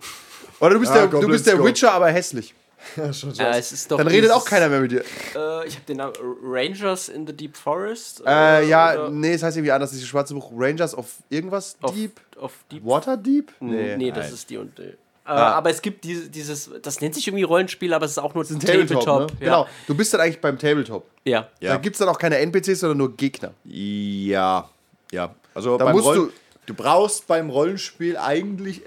Oder du bist, Ja, der, du bist der. Witcher, aber hässlich. <laughs> schon so. Äh, es ist doch Dann redet dieses- auch keiner mehr mit dir. Äh, ich habe den Namen Rangers in the Deep Forest. Äh, ja, oder nee, es heißt irgendwie anders. Dieses schwarze Buch Rangers of irgendwas auf, Deep. Auf Deep Water Deep? Nee, nee das ist die und die. Äh, Aber es gibt diese, dieses, das nennt sich irgendwie Rollenspiel, aber es ist auch nur ein Tabletop. ne? Ja. Genau. Du bist dann eigentlich beim Tabletop. Ja. Ja. Da gibt es dann auch keine NPCs, sondern nur Gegner. Ja, ja. Also Da beim musst Roll du- du brauchst beim Rollenspiel eigentlich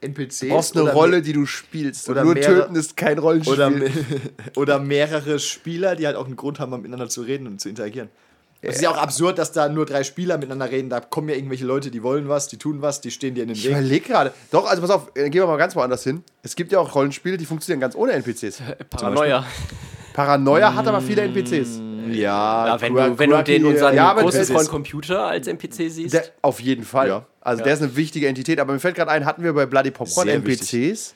NPCs. Du brauchst eine Rolle, die du spielst. oder nur mehrere- töten ist kein Rollenspiel. Oder, <laughs> oder mehrere Spieler, die halt auch einen Grund haben, miteinander zu reden und zu interagieren. Es ist ja auch absurd, dass da nur drei Spieler miteinander reden. Da kommen ja irgendwelche Leute, die wollen was, die tun was, die stehen dir in den ich Weg. überlege gerade. Doch, also pass auf, äh, gehen wir mal ganz woanders hin. Es gibt ja auch Rollenspiele, die funktionieren ganz ohne NPCs. Paranoia. Paranoia hat aber viele NPCs. Ja, Ja, wenn, Kura- du, wenn du den unseren Ja, großen Freund Computer als NPC siehst. Der, auf jeden Fall. Ja. Also der ist eine wichtige Entität. Aber mir fällt gerade ein, hatten wir bei Bloody Popcorn Sehr NPCs?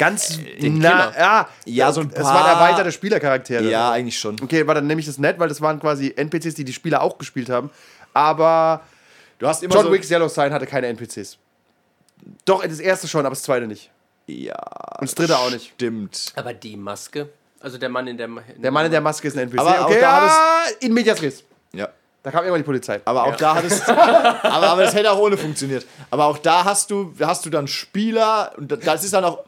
Ganz den nah, Killer. ja, Ja, so ein Es paar- waren erweiterte Spielercharaktere. Ja, eigentlich schon. Okay, war dann nehme ich das nett, weil das waren quasi NPCs, die die Spieler auch gespielt haben. Aber Du hast immer John so, Wick's Yellow Sign hatte keine NPCs. Doch, das erste schon, aber das zweite nicht. Ja, Und das dritte auch nicht. stimmt. aber die Maske, also der Mann in der. In Der Mann in der Maske ist ein NPC. Aber auch okay, da ja, in Medias Res. Ja. Da kam irgendwann die Polizei. Aber auch da hattest <laughs> aber, aber das hätte auch ohne funktioniert. Aber auch da hast du, hast du dann Spieler und das ist dann auch.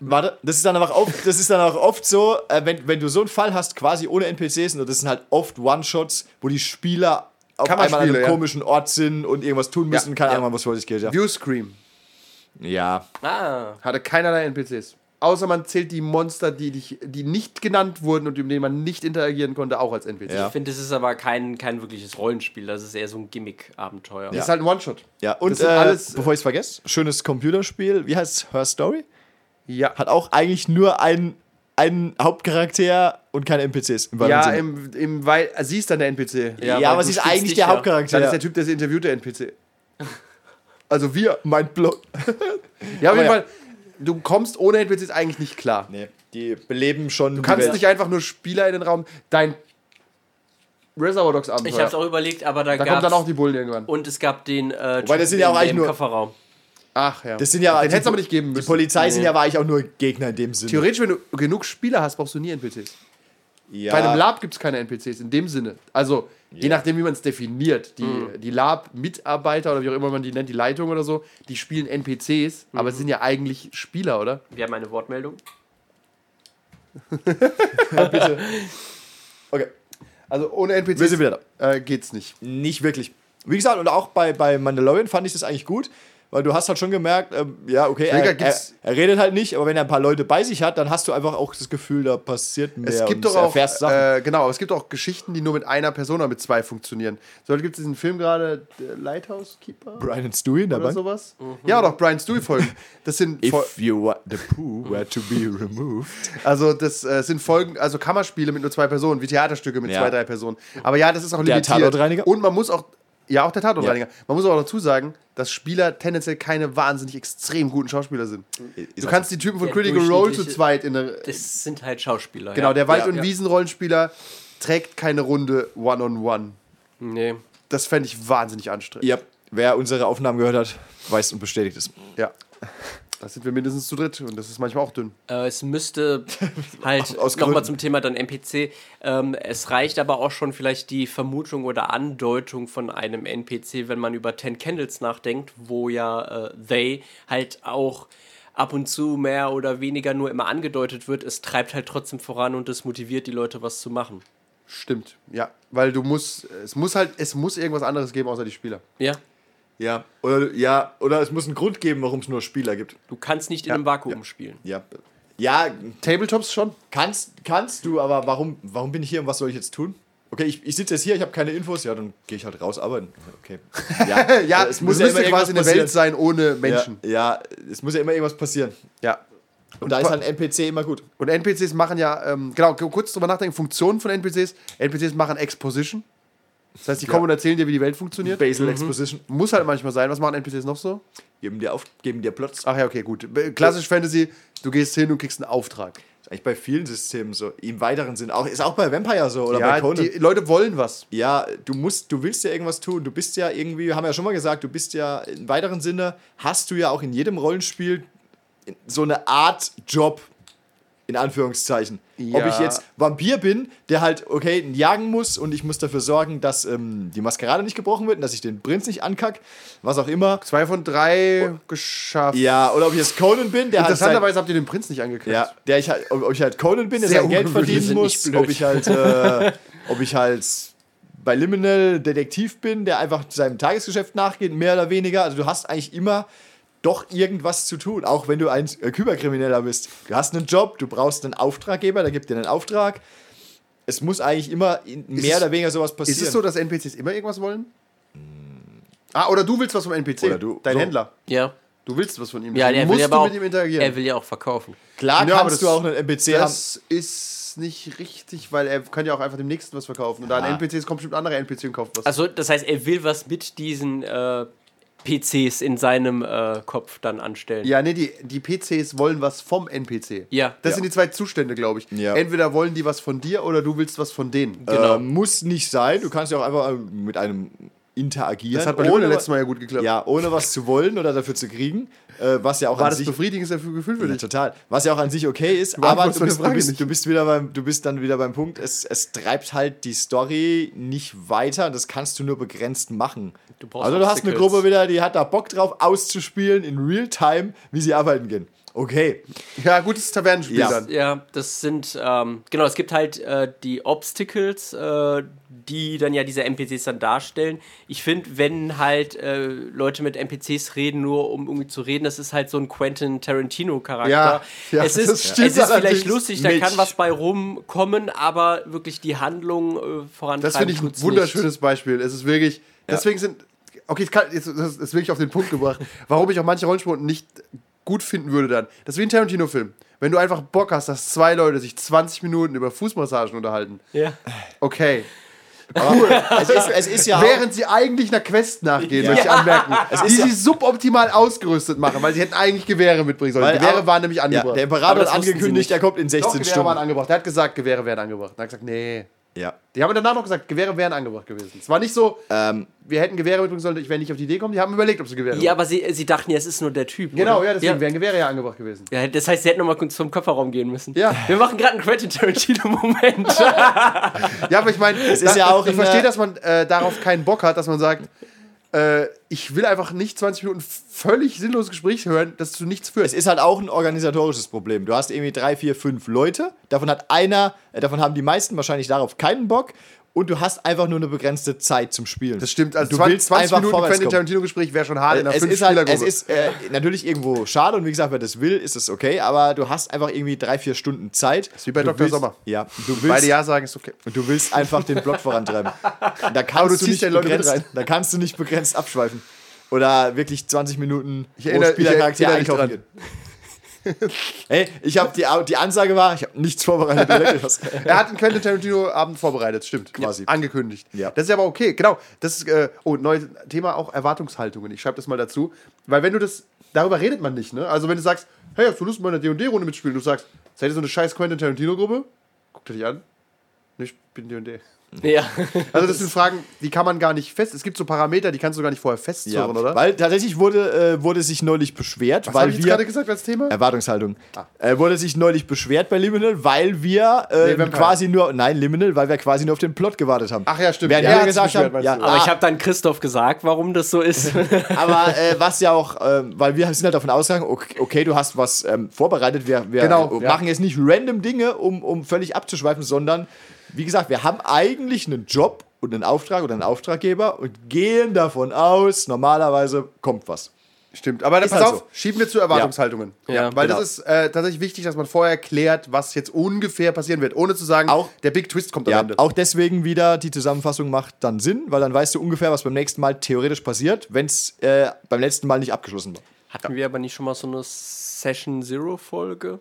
Warte, das ist dann auch oft, das ist dann auch oft so, äh, wenn, wenn du so einen Fall hast, quasi ohne NPCs, und das sind halt oft One-Shots, wo die Spieler auf einmal an einem ja. komischen Ort sind und irgendwas tun müssen, Ja, keine ja. Ahnung, was vor sich geht. Ja. Viewscream ja. Ah, hatte keinerlei NPCs. Außer man zählt die Monster, die, dich- die nicht genannt wurden und mit denen man nicht interagieren konnte, auch als NPC. Ja. ich finde, das ist aber kein, kein wirkliches Rollenspiel. Das ist eher so ein Gimmick-Abenteuer. Das ist halt ein One-Shot. Ja, und äh, alles- bevor ich es vergesse, schönes Computerspiel, wie heißt es? Her Story? Ja. Hat auch eigentlich nur einen, einen Hauptcharakter und keine NPCs. Im Ja, Sinne. im, im, weil sie ist dann der NPC. ja, weil aber sie ist eigentlich dich der ja. Hauptcharakter. Dann ist der Typ, der sie interviewt, der NPC. <laughs> Also wir. mein Block. <laughs> Ja, auf Aber jeden ja. Fall. Du kommst ohne NPCs eigentlich nicht klar. Nee, die beleben schon. Du kannst nicht einfach nur Spieler in den Raum. Dein Reservoir Dogs Ich habe Abenteuer. es auch überlegt, aber da, Da gab's kommt dann auch die Bullen irgendwann. und es gab den. Äh, Wobei, das sind ja auch im- eigentlich nur- Kofferraum. Ach ja. Das sind ja, Den die- hättest du aber nicht geben Die müssen. Polizei sind Nee. ja aber eigentlich auch nur Gegner in dem Sinne. Theoretisch, wenn du genug Spieler hast, brauchst du nie NPCs. ja. Bei einem Lab gibt es keine NPCs in dem Sinne. Also, je nachdem, wie man es definiert. Die, Mhm. die Lab-Mitarbeiter oder wie auch immer man die nennt, die Leitung oder so, die spielen NPCs, aber Mhm. es sind ja eigentlich Spieler, oder? Wir haben eine Wortmeldung. <laughs> Okay, Also ohne wir NPCs sind wieder da. äh, geht's nicht. Nicht wirklich. Wie gesagt, und auch bei, bei Mandalorian fand ich das eigentlich gut, weil du hast halt schon gemerkt, ähm, ja, okay, er, er, er redet halt nicht, aber wenn er ein paar Leute bei sich hat, dann hast du einfach auch das Gefühl, da passiert mehr Es gibt und doch auch, äh, genau, aber es gibt auch Geschichten, die nur mit einer Person oder mit zwei funktionieren. So gibt es diesen Film gerade, der Lighthouse Keeper Brian Stewie in der oder Bank. sowas. Ja, doch, Brian Stewie-Folgen. Das sind, If you want the poo were to be removed. also das äh, sind Folgen, also Kammerspiele mit nur zwei Personen, wie Theaterstücke mit Ja. zwei, drei Personen. Aber ja, das ist auch limitiert. Und man muss auch, ja, auch der Tatortreiniger. Man muss auch dazu sagen, dass Spieler tendenziell keine wahnsinnig extrem guten Schauspieler sind. Du kannst die Typen von Critical Role zu zweit in der. Das sind halt Schauspieler. Genau, ja. der Wald- Ja, und ja. Wiesenrollenspieler trägt keine Runde One-on-One. Nee. Das fände ich wahnsinnig anstrengend. Ja, wer unsere Aufnahmen gehört hat, weiß und bestätigt es. Ja. Da sind wir mindestens zu dritt und das ist manchmal auch dünn. Äh, es müsste <laughs> halt nochmal zum Thema dann NPC. Ähm, es reicht aber auch schon vielleicht die Vermutung oder Andeutung von einem NPC, wenn man über Ten Candles nachdenkt, wo ja äh, they halt auch ab und zu mehr oder weniger nur immer angedeutet wird. Es treibt halt trotzdem voran und es motiviert die Leute, was zu machen. Stimmt, ja. Weil du musst, es muss halt, es muss irgendwas anderes geben außer die Spieler. Ja. Ja, oder, ja, oder es muss einen Grund geben, warum es nur Spieler gibt. Du kannst nicht in einem Vakuum spielen. Ja. Ja, Tabletops schon? kannst, kannst du, aber warum, warum bin ich hier und was soll ich jetzt tun? Okay, ich, ich sitze jetzt hier, ich habe keine Infos, ja, dann gehe ich halt raus arbeiten. Okay. <laughs> Ja, Ja, es es muss ja müsste immer quasi eine. Welt sein ohne Menschen. Ja, ja, es muss ja immer irgendwas passieren. Ja. Und da ist halt ein NPC immer gut. Und NPCs machen ja, ähm, genau, kurz drüber nachdenken, Funktionen von NPCs. NPCs machen Exposition. Das heißt, die kommen und erzählen dir, wie die Welt funktioniert. Basal Exposition. Muss halt manchmal sein. Was machen NPCs noch so? Geben dir, auf, geben dir Plots. Ach ja, okay, gut. Klassisch Fantasy, du gehst hin und kriegst einen Auftrag. Ist eigentlich bei vielen Systemen so. Im weiteren Sinn. Auch, ist auch bei Vampire so oder bei Ja, Conan. die Leute wollen was. Ja, du musst, du willst ja irgendwas tun. Du bist ja irgendwie, wir haben ja schon mal gesagt, du bist ja im weiteren Sinne, hast du ja auch in jedem Rollenspiel so eine Art Job, in Anführungszeichen. Ja. Ob ich jetzt Vampir bin, der halt, okay, jagen muss und ich muss dafür sorgen, dass ähm, die Maskerade nicht gebrochen wird und dass ich den Prinz nicht ankack, was auch immer. Zwei von drei geschafft. Ja, oder ob ich jetzt Conan bin, der halt Interessanterweise habt ihr den Prinz nicht angekriegt. ja, der ich halt, ob ob ich halt Conan bin, der Sehr sein Geld verdienen muss, ob ich halt, äh, ob ich halt bei Liminal Detektiv bin, der einfach seinem Tagesgeschäft nachgeht, mehr oder weniger. Also du hast eigentlich immer doch irgendwas zu tun, auch wenn du ein äh, Kyberkrimineller bist. Du hast einen Job, du brauchst einen Auftraggeber, der gibt dir einen Auftrag. Es muss eigentlich immer in, mehr es- oder weniger sowas passieren. Ist es so, dass NPCs immer irgendwas wollen? Ah, oder du willst was vom NPC. Oder du- Dein so. Händler. Ja. Du willst was von ihm. Ja, musst will du aber auch, mit ihm interagieren. er will ja auch verkaufen. Klar Ja, kannst das- du auch einen NPC haben. das ist nicht richtig, weil er kann ja auch einfach dem nächsten was verkaufen. Und da Ja. ein NPCs kommt bestimmt ein anderer NPC und kauft was. Also, das heißt, er will was mit diesen äh, PCs in seinem äh, Kopf dann anstellen. ja, nee, die, die PCs wollen was vom NPC. Ja. Das Ja. sind die zwei Zustände, glaube ich. Ja. Entweder wollen die was von dir oder du willst was von denen. Genau. Äh, muss nicht sein. Du kannst ja auch einfach äh, mit einem interagieren. Das hat bei ohne, letztes Mal ja gut geklappt. Ja, ohne was zu wollen oder dafür zu kriegen. Äh, was ja auch War an das sich. befriedigendes Gefühl für Ja, dich? total. Was ja auch an sich okay ist, aber du bist, du, bist, du, bist wieder beim, du bist dann wieder beim Punkt, es, es treibt halt die Story nicht weiter. Das kannst du nur begrenzt machen. Du brauchst also du hast eine. Gruppe wieder, die hat da Bock drauf, auszuspielen in Real-Time, wie sie arbeiten gehen. Okay. Ja, gutes Tavernenspiel Ja. dann. Ja, das sind, ähm, genau, es gibt halt äh, die Obstacles, äh, die dann ja diese NPCs dann darstellen. Ich finde, wenn halt äh, Leute mit NPCs reden, nur um irgendwie zu reden, das ist halt so ein Quentin Tarantino-Charakter. Ja, ja, es das ist, stimmt es ist vielleicht lustig, da Milch. kann was bei rumkommen, aber wirklich die Handlung äh, vorantreiben Das finde ich ein wunderschönes Beispiel. Es ist wirklich. Deswegen sind. Okay, es kann, jetzt, das ist wirklich auf den Punkt gebracht, warum ich auch manche Rollenspiele nicht gut finden würde dann. Das ist wie ein Tarantino-Film. Wenn du einfach Bock hast, dass zwei Leute sich 20 Minuten über Fußmassagen unterhalten. Ja. Okay. Es ist, es ist ja Während sie eigentlich einer Quest nachgehen, Ja. möchte ich anmerken. <laughs> die ist ja- sie suboptimal ausgerüstet machen, weil sie hätten eigentlich Gewehre mitbringen sollen. Weil Gewehre auch- waren nämlich ja, angebracht. der Aber Imperator hat angekündigt, er kommt in Doch, 16 Gewehre waren Stunden. angebracht. Der hat gesagt, Gewehre werden angebracht. Er hat gesagt, nee. Ja. Die haben danach noch gesagt, Gewehre wären angebracht gewesen. Es war nicht so, Ähm, wir hätten Gewehre mitbringen sollen, ich wäre nicht auf die Idee gekommen. Die haben überlegt, ob sie Gewehre ja, aber sie, sie dachten ja, es ist nur der Typ. Genau, oder? ja, deswegen ja. wären Gewehre ja angebracht gewesen. Ja, das heißt, sie hätten nochmal zum Kofferraum gehen müssen. Ja. Wir machen gerade einen Quentin Tarantino-Moment. <laughs> Ja, aber ich meine, ist ja auch ich verstehe, dass man äh, darauf keinen Bock hat, dass man sagt, äh, ich will einfach nicht 20 Minuten völlig sinnloses Gespräch hören, das zu nichts führt. Es ist halt auch ein organisatorisches Problem. Du hast irgendwie drei, vier, fünf Leute. Davon hat einer, äh, davon haben die meisten wahrscheinlich darauf keinen Bock. Und du hast einfach nur eine begrenzte Zeit zum Spielen. das stimmt, also du 20, willst 20 einfach Minuten Quentin. Tarantino-Gespräch wäre schon hart in einer es ist halt, es ist äh, natürlich irgendwo schade und wie gesagt, wer das will, ist es okay, aber du hast einfach irgendwie drei, vier Stunden Zeit. Das wie bei du Dr. willst, Sommer. Ja, du Beide willst, Ja sagen, ist okay. und du willst einfach den Plot vorantreiben. <laughs> Da kannst du du, nicht begrenzt, rein. da kannst du nicht begrenzt abschweifen. Oder wirklich 20 Minuten Ich erinnere- ich Spielercharakter einkaufen <laughs> Hey, ich habe die, die Ansage war, ich habe nichts vorbereitet. <laughs> Er hat einen Quentin Tarantino-Abend vorbereitet, stimmt. Quasi. Angekündigt. Ja. Das ist aber okay, genau. Das ist, äh, oh, neues Thema auch Erwartungshaltungen. Ich schreibe das mal dazu. Weil wenn du das, darüber redet man nicht, ne? Also wenn du sagst, hey, hast du Lust, mal eine D&D-Runde mitspielen? Du sagst, seid ihr so eine scheiß Quentin Tarantino-Gruppe? Guckt er dich an. Nee, ich bin D&D. Ja. Also das sind Fragen, die kann man gar nicht fest, es gibt so Parameter, die kannst du gar nicht vorher Ja, festzurren, oder? Weil tatsächlich wurde, äh, wurde sich neulich beschwert, Was weil ich jetzt wir. gerade gesagt als Thema? Erwartungshaltung. Ah. Äh, wurde sich neulich beschwert bei Liminal, weil wir äh, Nee, quasi nur, nein, Liminal, weil wir quasi nur auf den Plot gewartet haben. Ach ja, stimmt. Während Er wir gesagt beschwert, haben, ja? Aber ah, ich habe dann Christoph gesagt, warum das so ist. <laughs> aber äh, was ja auch, äh, weil wir sind halt davon ausgegangen, okay, okay du hast was ähm, vorbereitet, wir, wir Genau, ja. machen jetzt nicht random Dinge, um, um völlig abzuschweifen, sondern wie gesagt, wir haben eigentlich einen Job und einen Auftrag oder einen Auftraggeber und gehen davon aus, normalerweise kommt was. Stimmt, aber Ist pass halt auf, so. schieben wir zu Erwartungshaltungen. Ja, weil genau. das ist äh, tatsächlich wichtig, dass man vorher klärt, was jetzt ungefähr passieren wird, ohne zu sagen, Auch- der Big Twist kommt am Ja, Ende. auch deswegen wieder die Zusammenfassung macht dann Sinn, weil dann weißt du ungefähr, was beim nächsten Mal theoretisch passiert, wenn es äh, beim letzten Mal nicht abgeschlossen war. Hatten wir aber nicht schon mal so eine Session Zero Folge?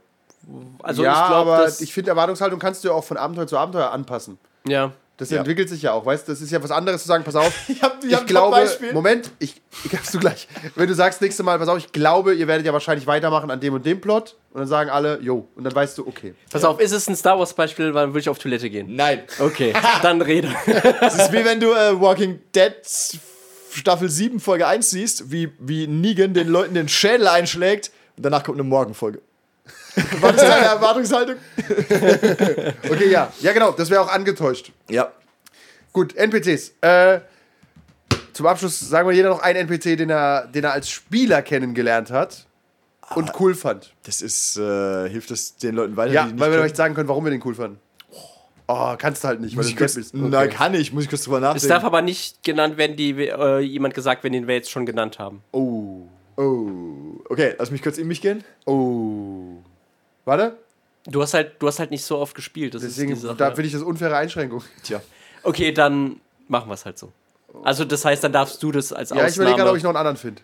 Also ja, ich glaube, aber ich finde, Erwartungshaltung kannst du ja auch von Abenteuer zu Abenteuer anpassen. ja. Das Ja. entwickelt sich ja auch, weißt du? Das ist ja was anderes zu sagen, pass auf. <laughs> Ich hab- ich ich hab ein glaube, Top-Beispiel. Moment, ich, ich gab's du gleich. Wenn du sagst nächste Mal, pass auf, ich glaube, ihr werdet ja wahrscheinlich weitermachen an dem und dem Plot. Und dann sagen alle, jo. Und dann weißt du, okay. Pass auf, ist es ein Star Wars Beispiel, dann würde ich auf Toilette gehen. Nein. Okay, <laughs> dann rede. Das ist wie wenn du äh, Walking Dead Staffel 7, Folge 1 siehst, wie, wie Negan den Leuten den Schädel einschlägt und danach kommt eine Morgenfolge. Was ist deine Erwartungshaltung? <laughs> Okay, ja. Ja, genau, das wäre auch angetäuscht. Ja. Gut, NPCs. Äh, zum Abschluss sagen wir jeder noch einen NPC, den er, den er als Spieler kennengelernt hat und cool fand. Das ist, äh, hilft es den Leuten weiter, Ja, die nicht weil wir euch sagen können, warum wir den cool fanden. Oh, kannst du halt nicht, weil Muss du ich ein kurz, bist. Nein, kann ich, muss ich kurz drüber Es darf nachdenken. aber nicht genannt werden, die äh, jemand gesagt, wenn den wir jetzt schon genannt haben. Oh. Oh. Okay, lass mich kurz in mich gehen. Oh. Warte, Du hast halt, du hast halt nicht so oft gespielt. Das deswegen, da finde ich das unfaire Einschränkung. <laughs> Tja. okay, dann machen wir es halt so. Also das heißt, dann darfst du das als Ja, ich Ausnahme. überlege gerade, ob ich noch einen anderen finde.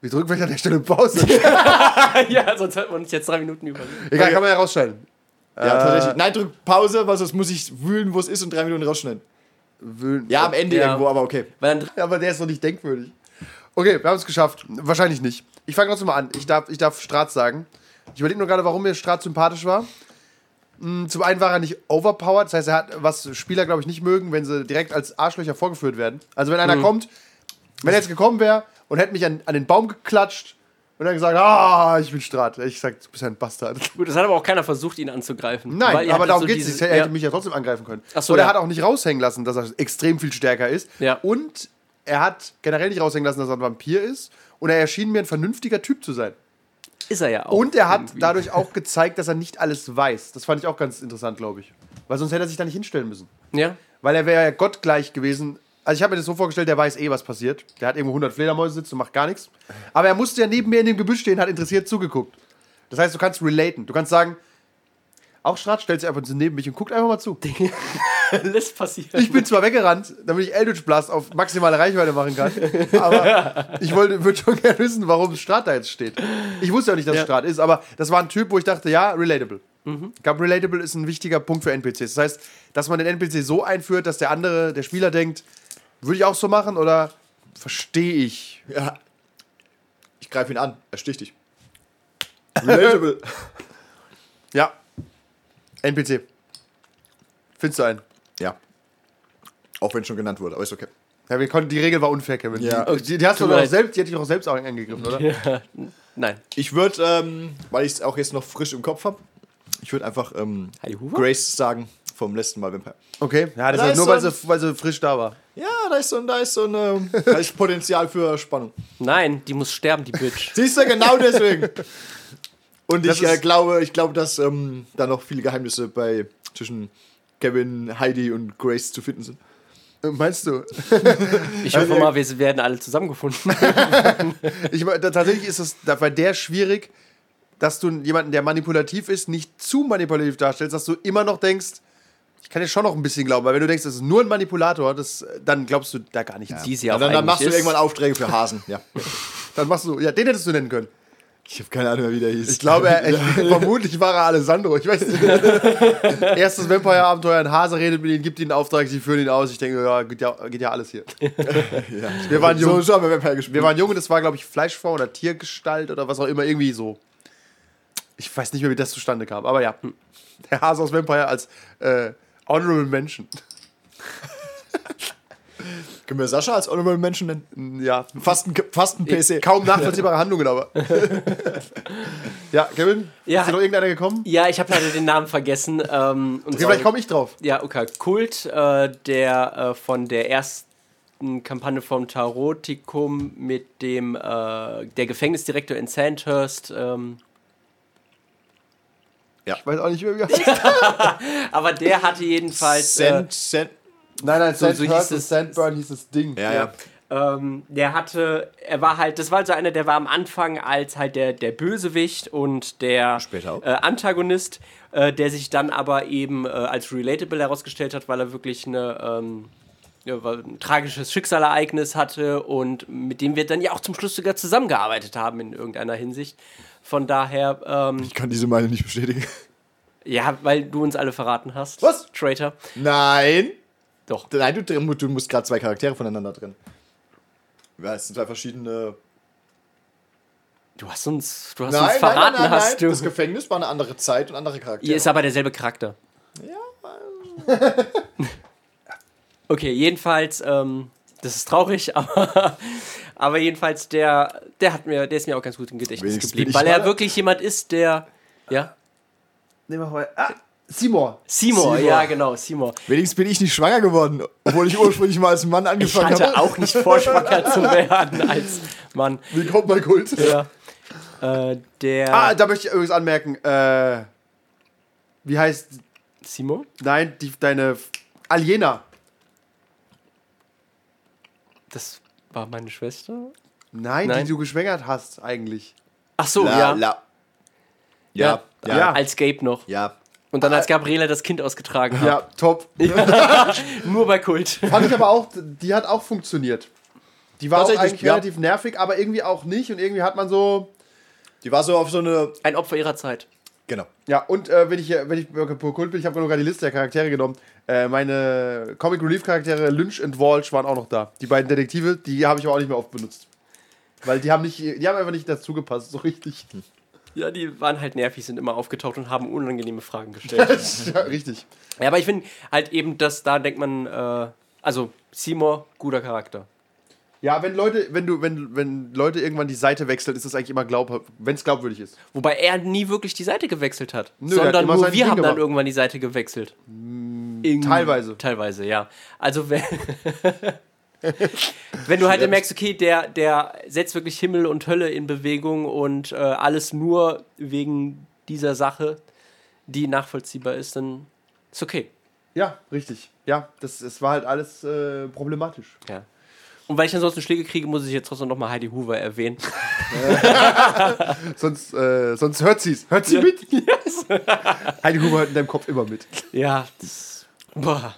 Wir drücken vielleicht an der Stelle Pause. <laughs> ja, sonst hört man uns jetzt drei Minuten über. Egal, kann man ja rausschneiden. Ja, Äh, tatsächlich. Nein, drück Pause, weil sonst muss ich wühlen, wo es ist und drei Minuten rausschneiden. Wühlen- Ja, am Ende Ja. irgendwo, aber okay. Weil dann Ja, aber der ist doch nicht denkwürdig. Okay, wir haben es geschafft. Wahrscheinlich nicht. Ich fange trotzdem mal an. Ich darf, ich darf Strat sagen. Ich überlege nur gerade, warum mir Strat sympathisch war. Hm, Zum einen war er nicht overpowered, das heißt, er hat, was Spieler, glaube ich, nicht mögen, wenn sie direkt als Arschlöcher vorgeführt werden. Also, wenn einer kommt, wenn er jetzt gekommen wäre und hätte mich an, an den Baum geklatscht und dann gesagt, ah, ich bin Strat. Ich gesagt, du bist ein Bastard. Gut, das hat aber auch keiner versucht, ihn anzugreifen. Nein, aber darum so geht es. Er hätte ja. mich ja trotzdem angreifen können. Ach so, und er ja. hat auch nicht raushängen lassen, dass er extrem viel stärker ist. Ja. Und er hat generell nicht raushängen lassen, dass er ein Vampir ist. Und er erschien mir ein vernünftiger Typ zu sein. Ist er ja auch. Und er hat irgendwie. dadurch auch <laughs> gezeigt, dass er nicht alles weiß. Das fand ich auch ganz interessant, glaube ich. Weil sonst hätte er sich da nicht hinstellen müssen. Ja. Weil er wäre ja gottgleich gewesen. Also ich habe mir das so vorgestellt, der weiß eh, was passiert. Der hat irgendwo 100 Fledermäuse sitzen und macht gar nichts. Aber er musste ja neben mir in dem Gebüsch stehen, hat interessiert zugeguckt. Das heißt, du kannst relaten. Du kannst sagen, auch Strat stellt sich einfach so neben mich und guckt einfach mal zu. <laughs> Alles passiert. Ich bin zwar weggerannt, damit ich Eldritch Blast auf maximale Reichweite machen kann, aber <laughs> ich wollte, würde schon gerne wissen, warum Strat da jetzt steht. Ich wusste ja nicht, dass Ja. Strat ist, aber das war ein Typ, wo ich dachte, ja, relatable. Ich glaube, relatable ist ein wichtiger Punkt für NPCs. Das heißt, dass man den NPC so einführt, dass der andere, der Spieler denkt, würde ich auch so machen oder verstehe ich? Ja. Ich greife ihn an. Er sticht dich. <laughs> Relatable. Ja. NPC. Findest du einen? ja. Auch wenn schon genannt wurde, aber ist okay. Ja, wir konnten, die Regel war unfair, Kevin. Ja. Die, die, die hast du doch selbst, die hätte ich auch selbst angegriffen, oder? <laughs> Nein. Ich würde, ähm, weil ich es auch jetzt noch frisch im Kopf habe, ich würde einfach ähm? Grace sagen vom letzten Mal Vampire. Okay. Ja, das Da ist ist nur, so weil ein- sie, weil sie frisch da war. Ja, da ist so, ein- da ist so eine, da ist Potenzial für Spannung. Nein, die muss sterben, die Bitch. Siehst du, genau deswegen. <laughs> Und Das ich äh, glaube, ich glaube, dass ähm, da noch viele Geheimnisse bei zwischen Kevin, Heidi und Grace zu finden sind. Äh, Meinst du? <laughs> Ich hoffe mal, wir werden alle zusammengefunden. <laughs> Ich, tatsächlich ist es bei der schwierig, dass du jemanden, der manipulativ ist, nicht zu manipulativ darstellst, dass du immer noch denkst, ich kann dir schon noch ein bisschen glauben, weil wenn du denkst, das ist nur ein Manipulator, das, dann glaubst du da gar nichts. Die sie auch dann, dann machst du irgendwann Aufträge für Hasen. Ja. <laughs> Dann machst du, ja, den hättest du nennen können. Ich habe keine Ahnung mehr, wie der hieß. Ich glaube, er, ich, <laughs> vermutlich war er Alessandro. Ich weiß nicht. <laughs> Erstes Vampire-Abenteuer, ein Hase redet mit ihnen, gibt ihnen einen Auftrag, sie führen ihn aus. Ich denke, ja, geht ja, geht ja alles hier. <laughs> Wir waren jung. so wir. Wir waren jung und das war, glaube ich, Fleischform oder Tiergestalt oder was auch immer, irgendwie so. Ich weiß nicht mehr, wie das zustande kam, aber ja. Der Hase aus Vampire als äh, Honorable Menschen. Können wir Sascha als Honorable Menschen nennen? Ja. Fast ein, fast ein PC. Kaum nachvollziehbare <laughs> Handlungen, aber. ja, Kevin? Ja. Ist dir noch irgendeiner gekommen? Ja, ich habe leider den Namen vergessen. Ähm, und Okay, vielleicht komme ich drauf. Ja, okay. Kult, äh, der äh, von der ersten Kampagne vom Tarotikum mit dem äh, der Gefängnisdirektor in Sandhurst. Ähm, Ich weiß auch nicht wie er <laughs> aber der hatte jedenfalls. Äh, Sand, Sand. Nein, nein, So- so hieß es- Sandburn hieß das Ding. Ja, ja. Ähm, der hatte, er war halt, das war halt so einer, der war am Anfang als halt der, der Bösewicht und der äh, Antagonist, äh, der sich dann aber eben äh, als relatable herausgestellt hat, weil er wirklich eine, ähm, ja, ein tragisches Schicksalereignis hatte und mit dem wir dann ja auch zum Schluss sogar zusammengearbeitet haben in irgendeiner Hinsicht. Von daher, ähm, Ich kann diese Meinung nicht bestätigen. Ja, weil du uns alle verraten hast. Was? Traitor. Nein. Doch. Nein, du, drin- du musst gerade zwei Charaktere voneinander trennen. Ja, es sind zwei verschiedene. Du hast uns, du hast Nein, uns verraten, nein, nein, hast nein. du. Das Gefängnis war eine andere Zeit und andere Charaktere. Hier ist aber derselbe Charakter. <laughs> okay, jedenfalls, ähm, das ist traurig, <laughs> aber, aber jedenfalls, der, der hat mir, der ist mir auch ganz gut im Gedächtnis Wenigstens geblieben, weil er wirklich jemand ist, der, ja, Nehmen wir mal. Ah, Seymour. Seymour, Seymour. ja genau, Seymour. Wenigstens bin ich nicht schwanger geworden, obwohl ich ursprünglich mal als Mann Ich angefangen hatte habe. auch nicht vor, schwanger zu <laughs> werden als Mann. Wie kommt mein Kult? Ja. Äh, der Ah, da möchte ich übrigens anmerken. Äh, wie heißt. Seymour? Nein, die, deine. Aliena. Das war meine Schwester? Nein, Nein. die du geschwängert hast, eigentlich. Ach so, La, ja. la. Ja, ja, Ja. ja. Als Gabe noch. ja. Und dann als Gabriela das Kind ausgetragen hat. Ja, top. <laughs> <laughs> Nur bei Kult. Fand ich aber auch, die hat auch funktioniert. Die war auch eigentlich ja. relativ nervig, aber irgendwie auch nicht. Und irgendwie hat man so. Die war so auf so eine. Ein Opfer ihrer Zeit. Genau. Ja, und äh, wenn ich hier- wenn ich bei Kult bin, ich habe nur gerade die Liste der Charaktere genommen. Äh, meine Comic Relief Charaktere Lynch und Walsh waren auch noch da. Die beiden Detektive, die habe ich aber auch nicht mehr oft benutzt. Weil die haben nicht, die haben einfach nicht dazu gepasst, so richtig. Ja, die waren halt nervig, sind immer aufgetaucht und haben unangenehme Fragen gestellt. <laughs> ja, richtig. ja, aber ich finde halt eben, dass da denkt man, äh, also Seymour, guter Charakter. Ja, wenn Leute, wenn du, wenn, wenn Leute irgendwann die Seite wechseln, ist das eigentlich immer glaubhaft, wenn es glaubwürdig ist. Wobei er nie wirklich die Seite gewechselt hat. Nö, der hat sondern immer nur wir Ding haben dann gemacht. irgendwann die Seite gewechselt. In- teilweise. Teilweise, ja. Also wenn, <laughs> <laughs> wenn du halt merkst, okay, der, der setzt wirklich Himmel und Hölle in Bewegung und äh, alles nur wegen dieser Sache, die nachvollziehbar ist, dann ist okay. Ja, richtig. Ja, das, es war halt alles äh, problematisch. Ja. Und weil ich ansonsten Schläge kriege, muss ich jetzt trotzdem nochmal Heidi Hoover erwähnen. <laughs> Sonst, äh, sonst hört sie's. Hört sie mit? <laughs> Heidi Huber hört in deinem Kopf immer mit. Ja, das. Boah.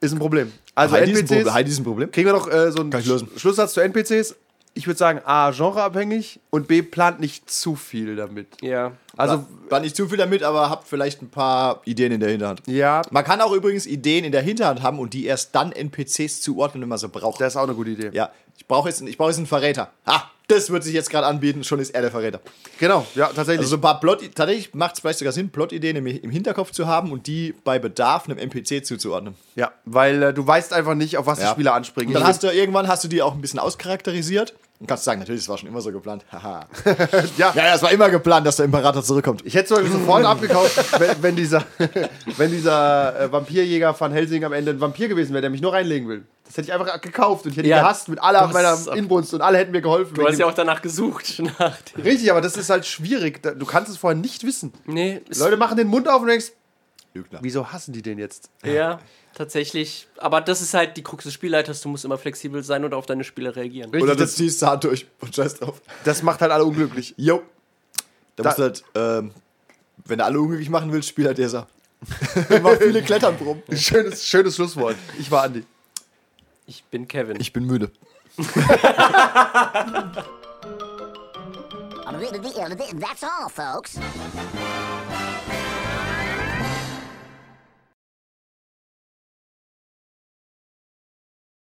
Ist ein Problem. Also Heidi ist ein NPCs, Problem. Heidi ist ein Problem. kriegen wir noch äh, so einen Kann ich lösen. Sch- Schlusssatz zu NPCs. Ich würde sagen, A, genreabhängig und B, plant nicht zu viel damit. Ja. Also, war nicht zu viel damit, aber habt vielleicht ein paar Ideen in der Hinterhand. ja, Man kann auch übrigens Ideen in der Hinterhand haben und die erst dann NPCs zuordnen, wenn man sie braucht. das ist auch eine gute Idee. ja, ich brauche jetzt, ich brauche jetzt einen Verräter. Ah, das wird sich jetzt gerade anbieten, schon ist er der Verräter. Genau, ja, tatsächlich. Also so ein paar Plot, tatsächlich macht es vielleicht sogar Sinn, Plotideen im, im Hinterkopf zu haben und die bei Bedarf einem NPC zuzuordnen. ja, weil äh, du weißt einfach nicht, auf was die Ja. Spieler anspringen. Und dann hast du irgendwann hast du die auch ein bisschen auscharakterisiert und kannst sagen, natürlich, das war schon immer so geplant. <laughs> Haha. <laughs> ja, ja, es war immer geplant, dass der Imperator zurückkommt. Ich hätte es sofort abgekauft, <laughs> wenn, wenn dieser, wenn dieser äh, Vampirjäger van Helsing am Ende ein Vampir gewesen wäre, der mich nur reinlegen will. Das hätte ich einfach gekauft und ich hätte ihn Ja, gehasst mit aller meiner Inbrunst und alle hätten mir geholfen. Du hast ja auch danach gesucht. <laughs> Richtig, aber das ist halt schwierig. Du kannst es vorher nicht wissen. nee, ist, Leute machen den Mund auf und denkst, Lügner. wieso hassen die den jetzt? Ja, tatsächlich. Aber das ist halt die Krux des Spielleiters. Du musst immer flexibel sein und auf deine Spiele reagieren. Richtig, Oder das, das ziehst du hart durch und scheiß drauf. das macht halt alle unglücklich. Jo. Da, Da- musst du halt, ähm, wenn du alle unglücklich machen willst, spiel halt dieser. <laughs> Mach viele <laughs> Kletternproben. Schönes, schönes Schlusswort. Ich war Andi. Ich bin Kevin. Ich bin müde. That's all, folks.